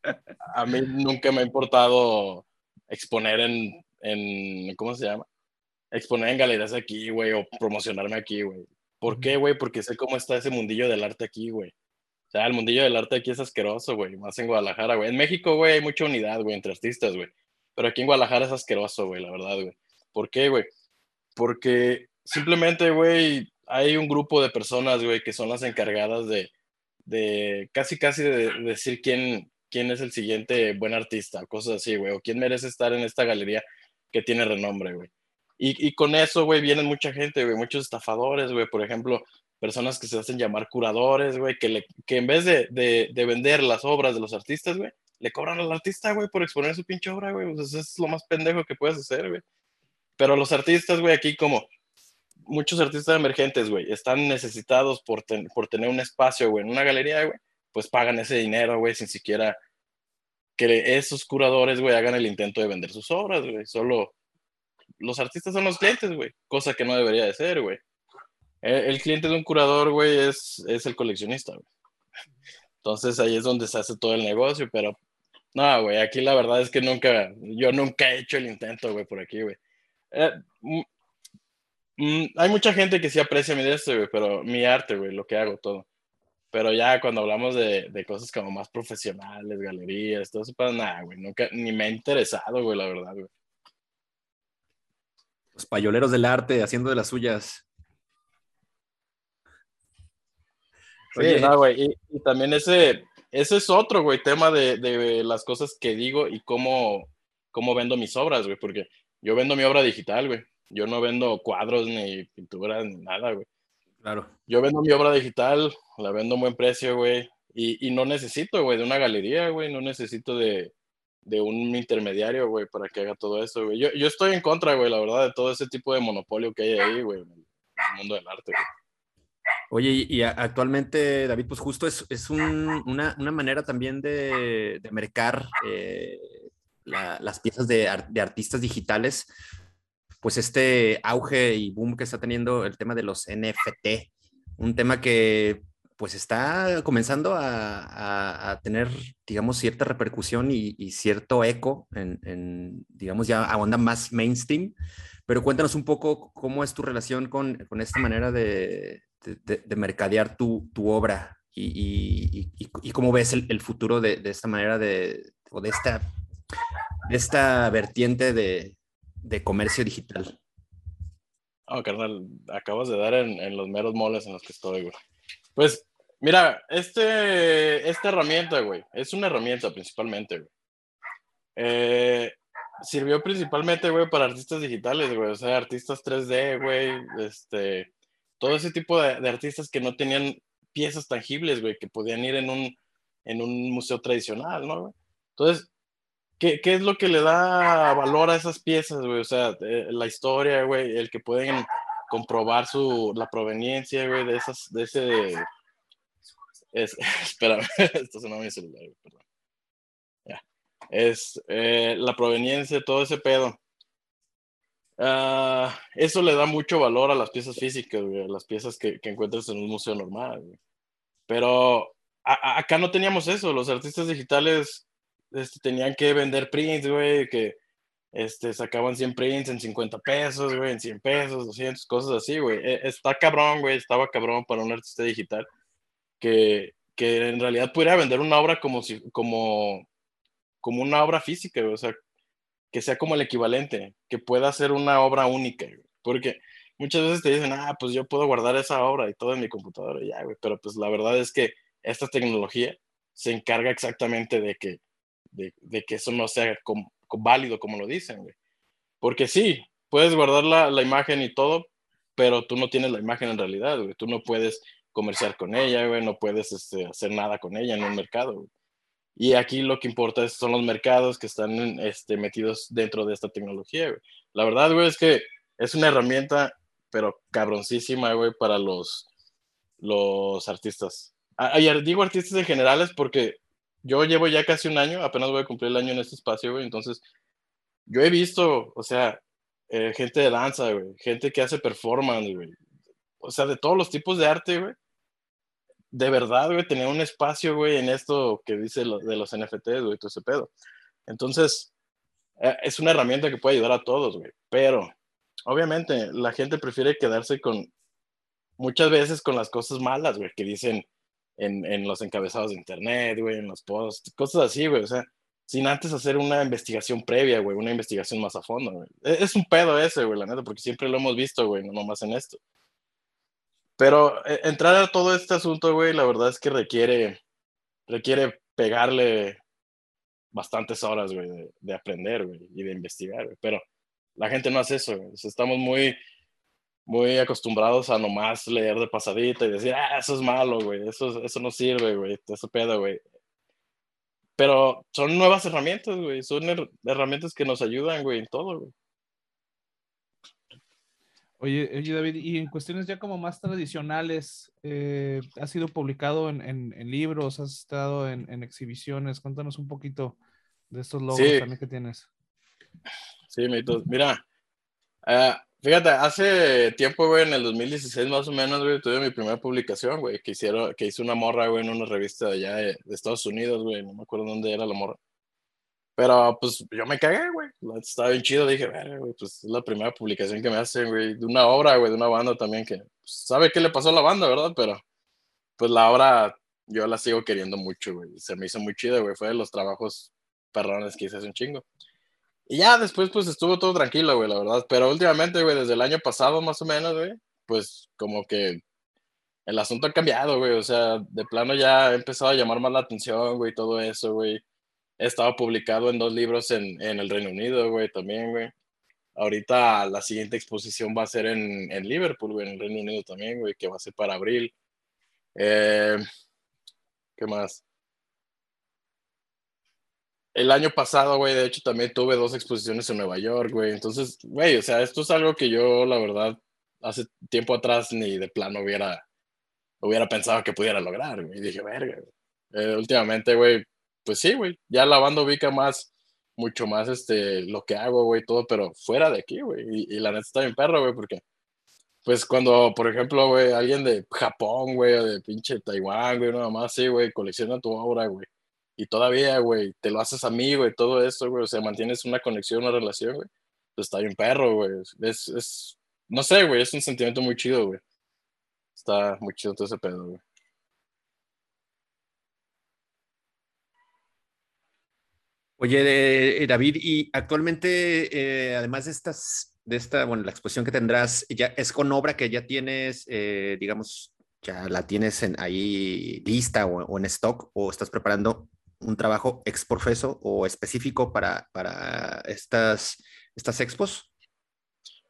a mí nunca me ha importado exponer en, en ¿cómo se llama? Exponer en galerías aquí, güey, o promocionarme aquí, güey. ¿Por qué, güey? Porque sé cómo está ese mundillo del arte aquí, güey. Sea, el mundillo del arte aquí es asqueroso, güey, más en Guadalajara, güey. En México, güey, hay mucha unidad, güey, entre artistas, güey. Pero aquí en Guadalajara es asqueroso, güey, la verdad, güey. ¿Por qué, güey? Porque simplemente, güey, hay un grupo de personas, güey, que son las encargadas de, de casi, casi de decir quién, quién es el siguiente buen artista, cosas así, güey, o quién merece estar en esta galería que tiene renombre, güey. Y, y con eso, güey, vienen mucha gente, güey, muchos estafadores, güey, por ejemplo, personas que se hacen llamar curadores, güey, que, le, que en vez de, de, de vender las obras de los artistas, güey, le cobran al artista, güey, por exponer su pinche obra, güey. Pues eso es lo más pendejo que puedes hacer, güey. Pero los artistas, güey, aquí como muchos artistas emergentes, güey, están necesitados por, ten- por tener un espacio, güey, en una galería, güey, pues pagan ese dinero, güey, sin siquiera que esos curadores, güey, hagan el intento de vender sus obras, güey. Solo los artistas son los clientes, güey, cosa que no debería de ser, güey. El, el cliente de un curador, güey, es, es el coleccionista, güey. Entonces ahí es donde se hace todo el negocio, pero no, güey, aquí la verdad es que nunca, yo nunca he hecho el intento, güey, por aquí, güey. Eh, hay mucha gente que sí aprecia mi de esto, güey, pero mi arte, güey, lo que hago, todo. Pero ya cuando hablamos de, de cosas como más profesionales, galerías, todo eso, pues nada, güey, nunca, ni me ha interesado, güey, la verdad, güey. Los payoleros del arte haciendo de las suyas. Sí, Oye, no, güey, y, y también ese, ese es otro, güey, tema de, de las cosas que digo y cómo, cómo vendo mis obras, güey, porque yo vendo mi obra digital, güey. Yo no vendo cuadros ni pinturas ni nada, güey. claro. Yo vendo mi obra digital, la vendo a un buen precio, güey, y, y no necesito, güey, de una galería, güey, no necesito de, de un intermediario, güey, para que haga todo eso, güey. Yo, yo estoy en contra, güey, la verdad, de todo ese tipo de monopolio que hay ahí, güey, en el mundo del arte, güey. Oye, y, actualmente, David, pues justo es, es un- una, una manera también de, de mercar eh, la- las piezas de, de artistas digitales, pues este auge y boom que está teniendo el tema de los NFT, un tema que pues está comenzando a, a- tener, digamos, cierta repercusión y, y cierto eco en, en, digamos, ya a onda más mainstream. Pero cuéntanos un poco cómo es tu relación con, con esta manera de, de, de- de mercadear tu, tu obra y, y- y- cómo ves el, futuro de, de esta manera de, o de esta, de esta vertiente de, de comercio digital. No, carnal, acabas de dar en, en los meros moles en los que estoy, güey. Pues, mira, este, esta herramienta, güey, es una herramienta principalmente, güey. Eh, sirvió principalmente, güey, para artistas digitales, güey, o sea, artistas 3D, güey, este, todo ese tipo de, artistas que no tenían piezas tangibles, güey, que podían ir en un, en un museo tradicional, ¿no? Entonces, ¿qué, qué es lo que le da valor a esas piezas, güey? O sea, eh, la historia, güey, el que pueden comprobar su, la proveniencia, güey, de esas, de ese... Es, espérame, esto sonó mi celular, güey, perdón. Es eh, la proveniencia, todo ese pedo. Ah, eso le da mucho valor a las piezas físicas, a las piezas que, que encuentras en un museo normal. Pero a- a- acá no teníamos eso, los artistas digitales este, tenían que vender prints, güey, que este, sacaban 100 prints en 50 pesos, güey, en 100 pesos, 200, cosas así, güey. E- Está cabrón, güey, estaba cabrón para un artista digital que, que en realidad pudiera vender una obra como, si, como, como una obra física, o sea, que sea como el equivalente, que pueda ser una obra única. Porque muchas veces te dicen, ah, pues yo puedo guardar esa obra y todo en mi computadora, ya, güey, pero pues la verdad es que esta tecnología se encarga exactamente de que, de, de que eso no sea com- com- válido como lo dicen, güey. Porque sí, puedes guardar la, la imagen y todo, pero tú no tienes la imagen en realidad, güey. Tú no puedes comerciar con ella, güey, no puedes este, hacer nada con ella en un mercado, güey. Y aquí lo que importa son los mercados que están este, metidos dentro de esta tecnología. La verdad, güey, es que es una herramienta, pero cabroncísima, güey, para los, los artistas. Y digo artistas en generales porque yo llevo ya casi un año, apenas voy a cumplir el año en este espacio, güey, entonces yo he visto, o sea, eh, gente de danza, güey, gente que hace performance, güey, o sea, de todos los tipos de arte, güey. De verdad, güey, tener un espacio, güey, en esto que dice lo, de los NFTs, güey, todo ese pedo. Entonces, eh, es una herramienta que puede ayudar a todos, güey, pero obviamente la gente prefiere quedarse con, muchas veces con las cosas malas, güey, que dicen en, en los encabezados de internet, güey, en los posts, cosas así, güey, o sea, sin antes hacer una investigación previa, güey, una investigación más a fondo, güey. Es, es un pedo ese, güey, la neta, porque siempre lo hemos visto, güey, no nomás en esto. Pero eh, entrar a todo este asunto, güey, la verdad es que requiere, requiere pegarle bastantes horas, güey, de, de aprender, güey, y de investigar, güey. Pero la gente no hace eso, güey. Estamos muy, muy acostumbrados a nomás leer de pasadita y decir, ah, eso es malo, güey, eso, eso no sirve, güey, eso pedo, güey. Pero son nuevas herramientas, güey, son her- herramientas que nos ayudan, güey, en todo, güey. Oye, oye, David, y en cuestiones ya como más tradicionales, eh, ¿has sido publicado en, en- en libros, has estado en, en exhibiciones? Cuéntanos un poquito de estos logros Sí. también que tienes. Sí. Mira, ah, fíjate, hace tiempo, güey, en el 2016 más o menos, güey, tuve mi primera publicación, güey, que hicieron, que hizo una morra, güey, en una revista de allá de, de Estados Unidos, güey, no me acuerdo dónde era la morra. Pero, pues, yo me cagué, güey, estaba bien chido, dije, "Verga, güey, pues, es la primera publicación que me hacen, güey, de una obra, güey, de una banda también que, pues, sabe qué le pasó a la banda, ¿verdad? Pero, pues, la obra yo la sigo queriendo mucho, güey. Se me hizo muy chido, güey. Fue de los trabajos perrones que hice hace un chingo. Y ya después, pues estuvo todo tranquilo, güey, la verdad. Pero últimamente, güey, desde el año pasado más o menos, güey, pues como que el asunto ha cambiado, güey. O sea, de plano ya ha empezado a llamar más la atención, güey, todo eso, güey. He estado publicado en dos libros en, en el Reino Unido, güey, también, güey. Ahorita la siguiente exposición va a ser en, en Liverpool, güey, en el Reino Unido también, güey, que va a ser para abril. Eh, ¿Qué más? El año pasado, güey, de hecho también tuve dos exposiciones en Nueva York, güey. Entonces, güey, o sea, esto es algo que yo, la verdad, hace tiempo atrás ni de plano hubiera, hubiera pensado que pudiera lograr, güey. Dije, verga, güey. Eh, últimamente, güey, pues sí, güey, ya la banda ubica más, mucho más, este, lo que hago, güey, todo, pero fuera de aquí, güey. Y, la neta está bien perro, güey, porque, pues cuando, por ejemplo, güey, alguien de Japón, güey, o de pinche Taiwán, güey, nada más, sí, güey, colecciona tu obra, güey. Y todavía, güey, te lo haces amigo y todo eso, güey, o sea, mantienes una conexión, una relación, güey. Pues está bien perro, güey. Es, es, no sé, güey, es un sentimiento muy chido, güey. Está muy chido todo ese pedo, güey. Oye, de- eh, David, y actualmente, eh, además de estas, de esta, bueno, la exposición que tendrás, ya es con obra que ya tienes, eh, digamos, ya la tienes en, ahí lista o, o en stock, o estás preparando un trabajo ex profeso o específico para, para estas, estas expos.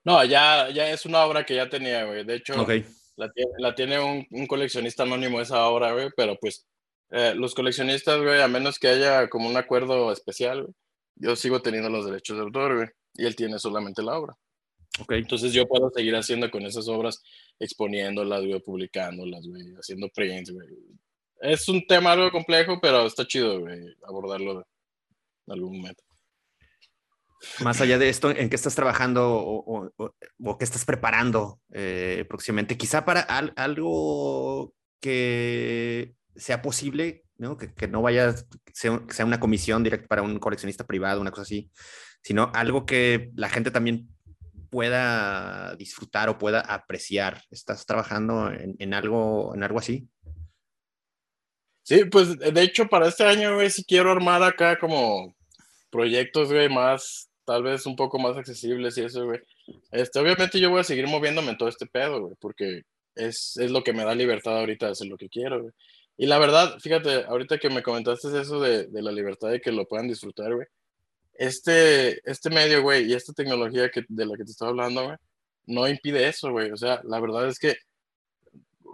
No, ya, ya es una obra que ya tenía, güey. De hecho, Ok, la tiene, la tiene un, un coleccionista anónimo esa obra, güey, pero pues eh, los coleccionistas, güey, a menos que haya como un acuerdo especial, güey, yo sigo teniendo los derechos de autor, güey, y él tiene solamente la obra. ok. Entonces yo puedo seguir haciendo con esas obras, exponiéndolas, güey, publicándolas, güey, haciendo prints, güey. Es un tema algo complejo, pero está chido, güey, abordarlo en algún momento. Más allá de esto, ¿en qué estás trabajando o, o- o- o qué estás preparando eh, próximamente? Quizá para al- algo que sea posible, ¿no? Que, que no vaya, sea, sea una comisión directa para un coleccionista privado, una cosa así, sino algo que la gente también pueda disfrutar o pueda apreciar. ¿Estás trabajando en, en algo, en algo así? Sí, pues de hecho para este año, güey, sí quiero armar acá como proyectos, güey, más, tal vez un poco más accesibles y eso, güey. Este, obviamente yo voy a seguir moviéndome en todo este pedo, güey, porque es, es lo que me da libertad ahorita de hacer lo que quiero, güey. Y la verdad, fíjate, ahorita que me comentaste eso de, de la libertad de que lo puedan disfrutar, güey. Este, este medio, güey, y esta tecnología que, de la que te estaba hablando, güey, no impide eso, güey. O sea, la verdad es que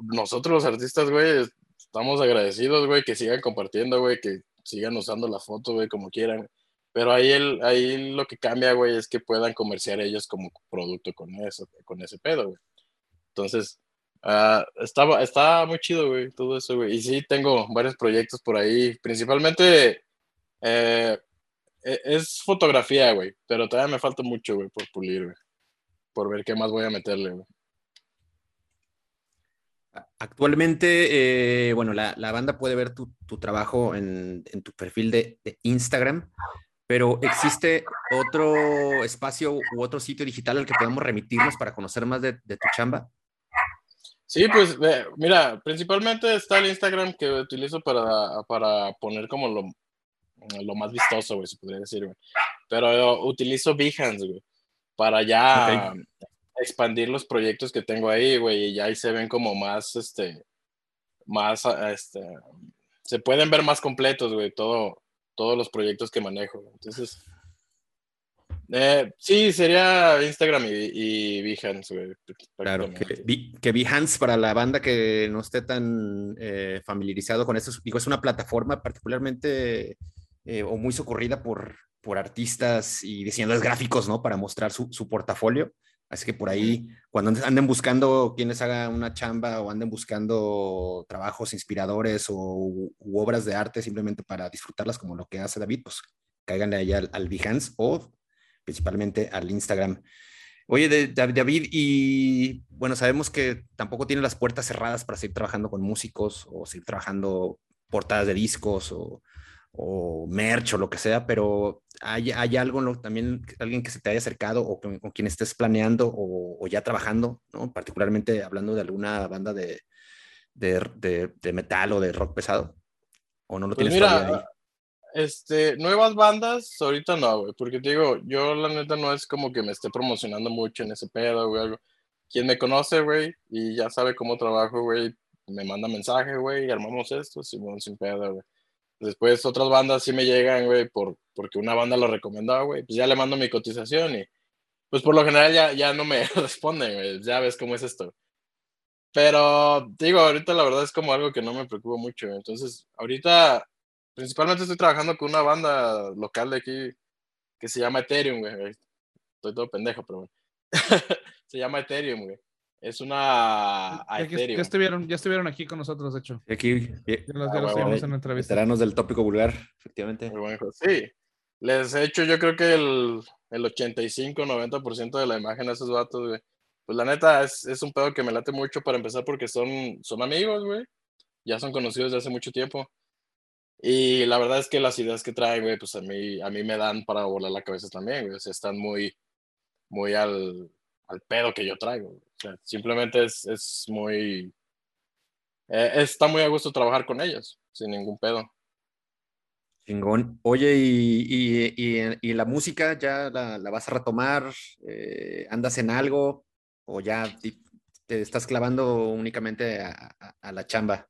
nosotros los artistas, güey, estamos agradecidos, güey, que sigan compartiendo, güey, que sigan usando la foto, güey, como quieran. Pero ahí, el, ahí lo que cambia, güey, es que puedan comerciar ellos como producto con eso, con ese pedo, güey. Entonces, ah, estaba, muy chido, güey, todo eso, güey. Y sí, tengo varios proyectos por ahí, principalmente eh, e- es fotografía, güey, pero todavía me falta mucho, güey, por pulir, güey. Por ver qué más voy a meterle, güey. Actualmente, eh, bueno, la, la banda puede ver tu, tu trabajo en, en tu perfil de, de Instagram, pero ¿existe otro espacio u otro sitio digital al que podamos remitirnos para conocer más de, de tu chamba? Sí, pues mira, principalmente está el Instagram que utilizo para, para poner como lo, lo más vistoso, güey, se podría decir, güey. Pero yo utilizo Behance, güey, para ya expandir los proyectos que tengo ahí, güey, y ya ahí se ven como más, este, más, ah, este, se pueden ver más completos, güey, todo, todos los proyectos que manejo. Entonces, eh, sí, sería Instagram y, y Behance, güey. Claro, que, que Behance, para la banda que no esté tan eh, familiarizado con esto, es- digo, es una plataforma particularmente eh, o muy socorrida por, por artistas y diseñadores gráficos, ¿no? Para mostrar su, su portafolio. Así que por ahí, cuando anden- buscando quienes hagan una chamba o anden buscando trabajos inspiradores o u obras de arte simplemente para disfrutarlas como lo que hace David, pues cáiganle allá al, al Behance o principalmente al Instagram. Oye, de- de- David, y bueno, sabemos que tampoco tiene las puertas cerradas para seguir trabajando con músicos o seguir trabajando portadas de discos o, o merch o lo que sea, pero ¿hay, hay algo lo- también, alguien que se te haya acercado o con, con quien estés planeando o, o ya trabajando, ¿no? Particularmente hablando de alguna banda de, de, metal o de rock pesado? ¿O no lo Pues tienes todavía ahí? Este, nuevas bandas, ahorita no, güey, porque te digo, yo la neta no es como que me esté promocionando mucho en ese pedo, güey, algo. Quien me conoce, güey, y ya sabe cómo trabajo, güey, me manda mensaje, güey, armamos esto, sin pedo, güey. Después otras bandas sí me llegan, güey, por, porque una banda lo recomendó, güey, pues ya le mando mi cotización y pues por lo general ya, ya no me responden, güey, ya ves cómo es esto. Pero digo, ahorita la verdad es como algo que no me preocupa mucho. Entonces, ahorita principalmente estoy trabajando con una banda local de aquí que se llama Ethereum, güey. Estoy todo pendejo, pero bueno. se llama Ethereum, güey. Es una a Ya, Ethereum. ya estuvieron, ya estuvieron aquí con nosotros, de hecho. Y Aquí, Ya los, ya Ah, los huevo, tuvimos eh, en la entrevista. veteranos del tópico vulgar, efectivamente. Muy buen juego. Sí, les he hecho yo creo que el, el 85-90% de la imagen a esos vatos, güey. Pues la neta es, es un pedo que me late mucho para empezar porque son, son amigos, güey. Ya son conocidos desde hace mucho tiempo. Y la verdad es que las ideas que traen, güey, pues a mí, a mí me dan para volar la cabeza también, güey. O sea, están muy, muy al, al pedo que yo traigo. O sea, simplemente es, es muy... eh, está muy a gusto trabajar con ellos, sin ningún pedo. Chingón. Oye, ¿y, y- y- la música ya la, la vas a retomar? Eh, ¿Andas en algo? ¿O ya te estás clavando únicamente a- a la chamba?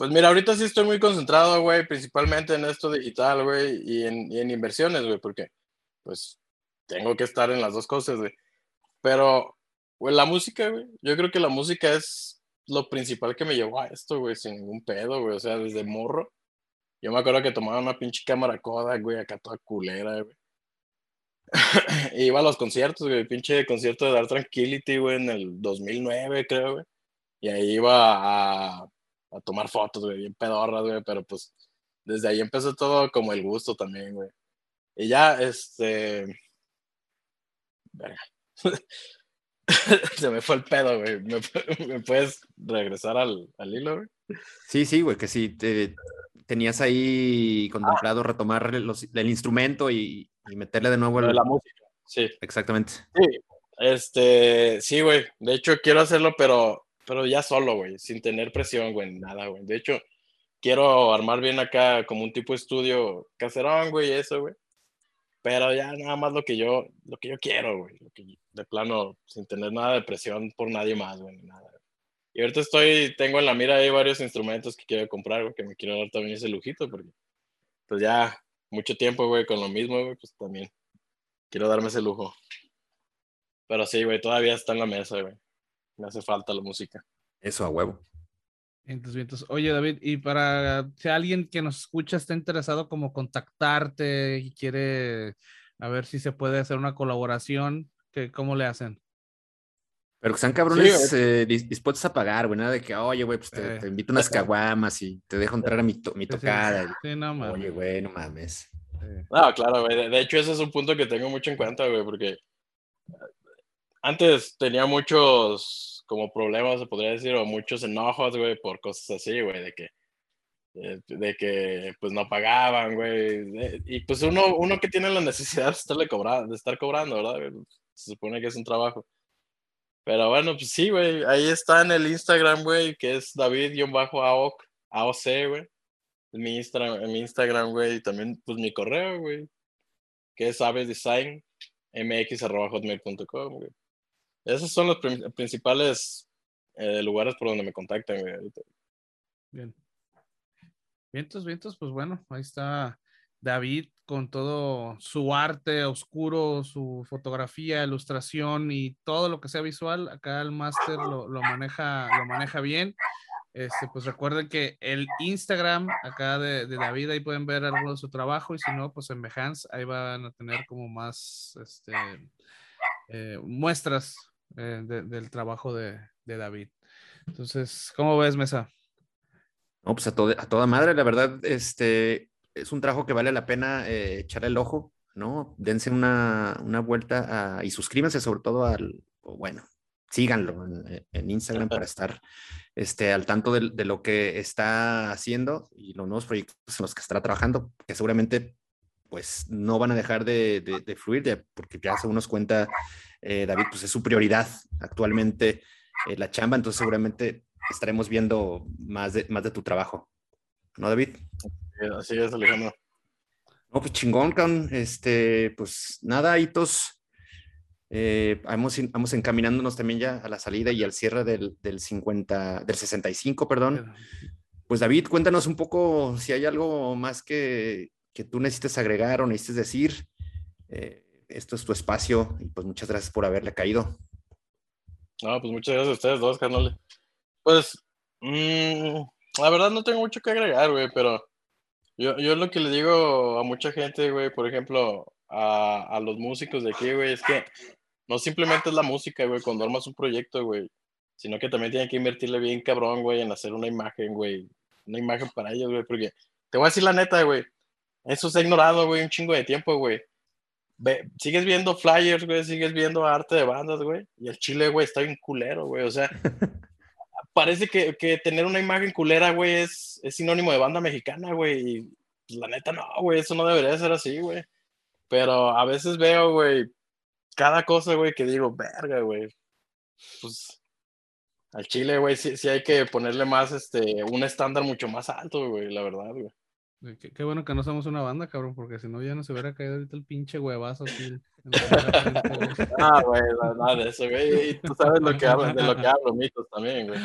Pues mira, ahorita sí estoy muy concentrado, güey, principalmente en esto digital, güey, y en, y en inversiones, güey, porque pues tengo que estar en las dos cosas, güey. Pero, güey, la música, güey, yo creo que la música es lo principal que me llevó a esto, güey, sin ningún pedo, güey, o sea, desde morro. Yo me acuerdo que tomaba una pinche cámara Kodak, güey, acá toda culera, güey. Y Iba a los conciertos, güey, pinche concierto de Dark Tranquility, güey, en el 2009, creo, güey. Y ahí iba a, a tomar fotos, güey, bien pedorras, güey, pero pues desde ahí empezó todo como el gusto también, güey. Y ya, este... Verga. Se me fue el pedo, güey. ¿Me, pu- me puedes regresar al, al hilo, güey? Sí, sí, güey, que sí, te- tenías ahí contemplado retomar los- el instrumento y, y meterle de nuevo el... la música. Sí. Exactamente. Sí, este, sí, güey. De hecho, quiero hacerlo, pero, pero ya solo, güey, sin tener presión, güey, nada, güey. De hecho, quiero armar bien acá como un tipo de estudio caserón, güey, eso, güey. Pero ya nada más lo que yo, lo que yo quiero, güey. lo que- De plano, sin tener nada de presión por nadie más, güey, nada. Y ahorita estoy, tengo en la mira ahí varios instrumentos que quiero comprar, güey, que me quiero dar también ese lujito, porque pues ya mucho tiempo, güey, con lo mismo, güey, pues también quiero darme ese lujo. Pero sí, güey, todavía está en la mesa, güey. Me hace falta la música. Eso a huevo. Vientos, vientos. Oye, David, y para si alguien que nos escucha está interesado como contactarte y quiere a ver si se puede hacer una colaboración, ¿qué, ¿cómo le hacen? Pero que sean cabrones Sí, eh, dis- dispuestos a pagar, güey, nada de que, oye, güey, pues te, Eh. te invito unas caguamas y te dejo entrar a mi, to- mi Sí, sí. tocada. Sí, no, mames. Oye, güey, no mames. Sí. No, claro, güey. De, de hecho, ese es un punto que tengo mucho en cuenta, güey, porque antes tenía muchos como problemas, se podría decir, o muchos enojos, güey, por cosas así, güey, de que de, de que pues no pagaban, güey. de- Y pues uno, uno que tiene la necesidad de estarle cobrando, de estar cobrando, ¿verdad? Se supone que es un trabajo. Pero bueno, pues sí, güey. Ahí está en el Instagram, güey, que es David-AOC, AOC, güey. Mi mi Instagram, güey, y también pues mi correo, güey, que es avedesignmx.hotmail.com, güey. Esos son los prin- principales eh, lugares por donde me contactan. Bien. Vientos, vientos, pues bueno, ahí está David con todo su arte oscuro, su fotografía, ilustración y todo lo que sea visual. Acá el máster lo, lo maneja, lo maneja bien. Este, pues recuerden que el Instagram acá de, de David, ahí pueden ver algo de su trabajo, y si no, pues en Behance, ahí van a tener como más este, eh, muestras eh, de- del trabajo de, de David. Entonces, ¿cómo ves, Mesa? No, pues a, todo- a toda madre, la verdad, este es un trabajo que vale la pena eh, echarle el ojo, ¿no? Dense una, una vuelta a- y suscríbanse sobre todo al, bueno, síganlo en, en Instagram para estar este, al tanto de, de lo que está haciendo y los nuevos proyectos en los que estará trabajando, que seguramente pues no van a dejar de, de- de fluir, ya- porque ya según nos cuenta eh, David, pues es su prioridad actualmente eh, la chamba, entonces seguramente estaremos viendo más de, más de tu trabajo. ¿No, David? Así es, Alejandro. No, pues chingón, cabrón. Este, pues nada, hitos. Eh, vamos, vamos encaminándonos también ya a la salida y al cierre del, del 50, del 65, perdón. Pues David, cuéntanos un poco si hay algo más que, que tú necesites agregar o necesites decir. Eh, esto es tu espacio y pues muchas gracias por haberle caído. No, pues muchas gracias a ustedes dos, carnales. Pues, mm, la verdad no tengo mucho que agregar, güey, pero yo, yo lo que le digo a mucha gente, güey, por ejemplo, a, a los músicos de aquí, güey, es que no simplemente es la música, güey, cuando armas un proyecto, güey, sino que también tienen que invertirle bien cabrón, güey, en hacer una imagen, güey, una imagen para ellos, güey, porque te voy a decir la neta, güey, eso se ha ignorado, güey, un chingo de tiempo, güey. Ve, sigues viendo flyers, güey, sigues viendo arte de bandas, güey, y el chile, güey, está bien culero, güey, o sea, parece que, que tener una imagen culera, güey, es, es sinónimo de banda mexicana, güey, y pues, la neta no, güey, eso no debería ser así, güey, pero a veces veo, güey, cada cosa, güey, que digo, verga, güey, pues, al chile, güey, sí, sí hay que ponerle más, este, un estándar mucho más alto, güey, la verdad, güey. Qué, qué bueno que no somos una banda, cabrón, porque si no ya nos hubiera caído ahorita el pinche huevazo. Ah, güey, no, nada de eso, güey. Y tú sabes lo que hablan, de lo que hablo, mitos también, güey.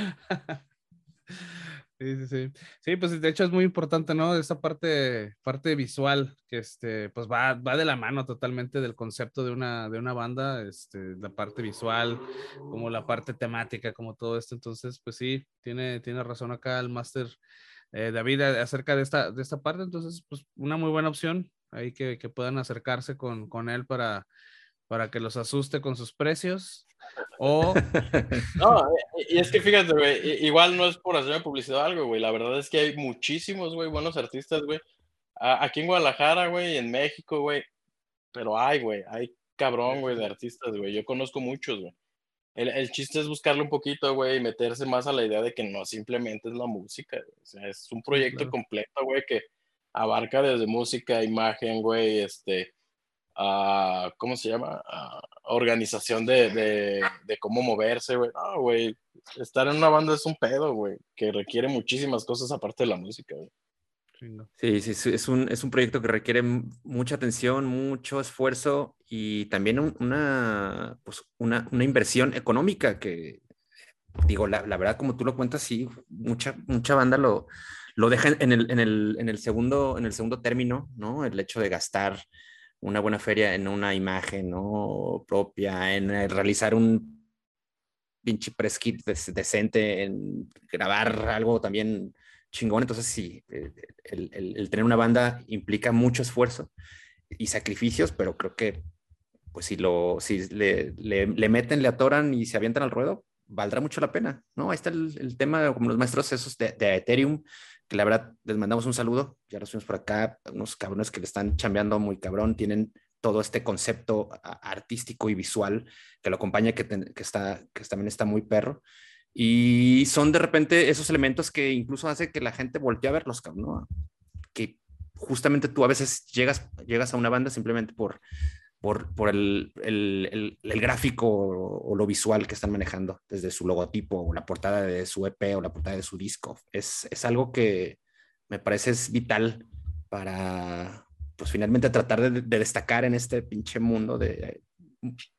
Sí, sí, sí. Sí, pues de hecho es muy importante, ¿no? Esa parte, parte visual, que este, pues va, va de la mano totalmente del concepto de una, de una banda, este, la parte visual, como la parte temática, como todo esto. Entonces, pues sí, tiene, tiene razón acá el máster eh, David a- acerca de esta, de esta parte. Entonces, pues una muy buena opción ahí que, que puedan acercarse con, con él para, para que los asuste con sus precios. O No, y es que fíjate, güey, igual no es por hacerme publicidad o algo, güey. La verdad es que hay muchísimos, güey, buenos artistas, güey. A- Aquí en Guadalajara, güey, en México, güey. Pero hay, güey, hay cabrón, güey, de artistas, güey. Yo conozco muchos, güey. El, el chiste es buscarle un poquito, güey, y meterse más a la idea de que no simplemente es la música, güey. O sea, es un proyecto claro. completo, güey, que abarca desde música, imagen, güey, este, a, ¿cómo se llama? A organización de, de, de cómo moverse, güey. No, güey, estar en una banda es un pedo, güey, que requiere muchísimas cosas aparte de la música, güey. Sí, sí, es un, es un proyecto que requiere mucha atención, mucho esfuerzo y también un- una, pues, una, una inversión económica que, digo, la, la verdad, como tú lo cuentas, sí, mucha, mucha banda lo, lo deja en el, en, el, en, el segundo, en el segundo término, ¿no? El hecho de gastar una buena feria en una imagen, ¿no? Propia, en eh, realizar un pinche press kit decente, en grabar algo también chingón. Entonces, sí, eh, el, tener una banda implica mucho esfuerzo y sacrificios, pero creo que, pues, si, lo, si le, le, meten, le atoran y se avientan al ruedo, valdrá mucho la pena, ¿no? Ahí está el, el tema, como los maestros esos de, de Ethereum, que la verdad les mandamos un saludo, ya los vimos por acá, unos cabrones que le están chambeando muy cabrón, tienen todo este concepto artístico y visual que lo acompaña, que, que, está, que también está muy perro. Y son de repente esos elementos que incluso hace que la gente voltee a verlos, ¿no? Que justamente tú a veces llegas, llegas a una banda simplemente por, por, por el, el, el, el gráfico o, lo visual que están manejando, desde su logotipo o la portada de su EP o la portada de su disco. Es, es algo que me parece es vital para, pues finalmente tratar de, de destacar en este pinche mundo de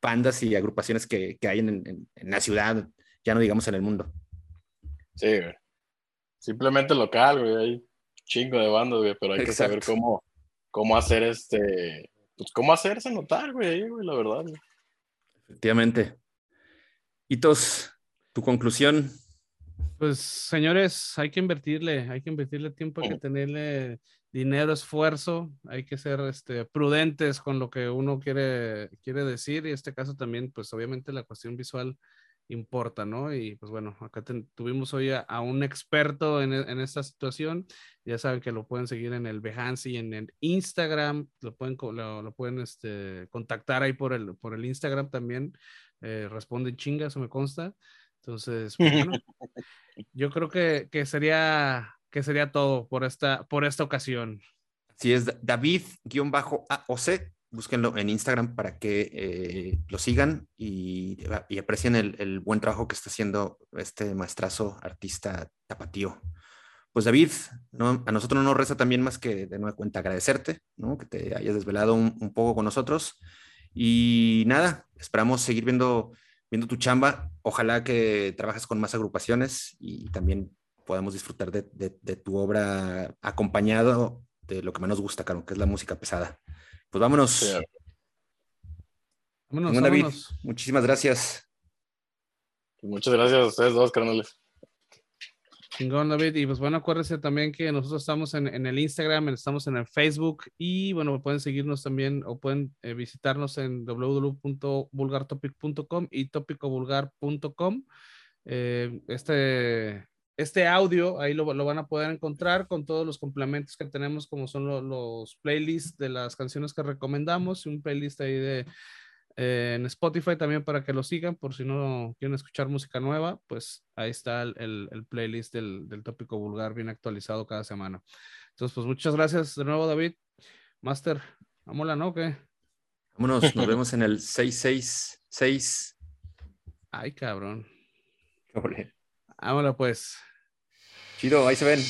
bandas y agrupaciones que, que hay en, en, la ciudad, ya no digamos en el mundo. Sí, güey. Simplemente local, güey. Hay chingo de bandas, güey, pero hay Exacto. que saber cómo, cómo hacer este, pues cómo hacerse notar, güey, güey, la verdad. Güey. Efectivamente. Hitos, tu conclusión. Pues, señores, hay que invertirle, hay que invertirle tiempo, hay que tenerle dinero, esfuerzo, hay que ser este, prudentes con lo que uno quiere, quiere decir y en este caso también, pues obviamente la cuestión visual importa, ¿no? Y pues bueno, acá ten, tuvimos hoy a, a un experto en, en, esta situación, ya saben que lo pueden seguir en el Behance y en el Instagram, lo pueden, lo, lo pueden este, contactar ahí por el, por el Instagram también, eh, responden chingas, eso me consta. Entonces, pues, bueno, yo creo que, que, sería, que sería todo por esta, por esta ocasión. Si es David-AOC, búsquenlo en Instagram para que eh, lo sigan y, y aprecien el, el, buen trabajo que está haciendo este maestrazo artista tapatío. Pues David, ¿no? a nosotros no nos resta también más que de nueva cuenta agradecerte, ¿no? que te hayas desvelado un, un, poco con nosotros. Y nada, esperamos seguir viendo, viendo tu chamba. Ojalá que trabajes con más agrupaciones y también podamos disfrutar de, de, de tu obra acompañado de lo que más nos gusta, Caro, que es la música pesada. Pues vámonos. Sí. Vámonos, David, vámonos. muchísimas gracias. Muchas gracias a ustedes dos, carnales. Chingón, David. Y pues bueno, acuérdense también que nosotros estamos en, en, el Instagram, estamos en el Facebook y bueno, pueden seguirnos también o pueden eh, visitarnos en www.vulgartopic.com y topicovulgar.com. Eh, este, este audio ahí lo, lo, van a poder encontrar con todos los complementos que tenemos, como son lo, los playlists de las canciones que recomendamos y un playlist ahí de eh, en Spotify también para que lo sigan, por si no quieren escuchar música nueva, pues ahí está el, el, el playlist del, del, tópico vulgar bien actualizado cada semana. Entonces, pues muchas gracias de nuevo, David. Master, vámonos, ¿no? ¿Qué? Vámonos, nos vemos en el 666. Ay, cabrón. Vámonos pues. Chido, ahí se ven.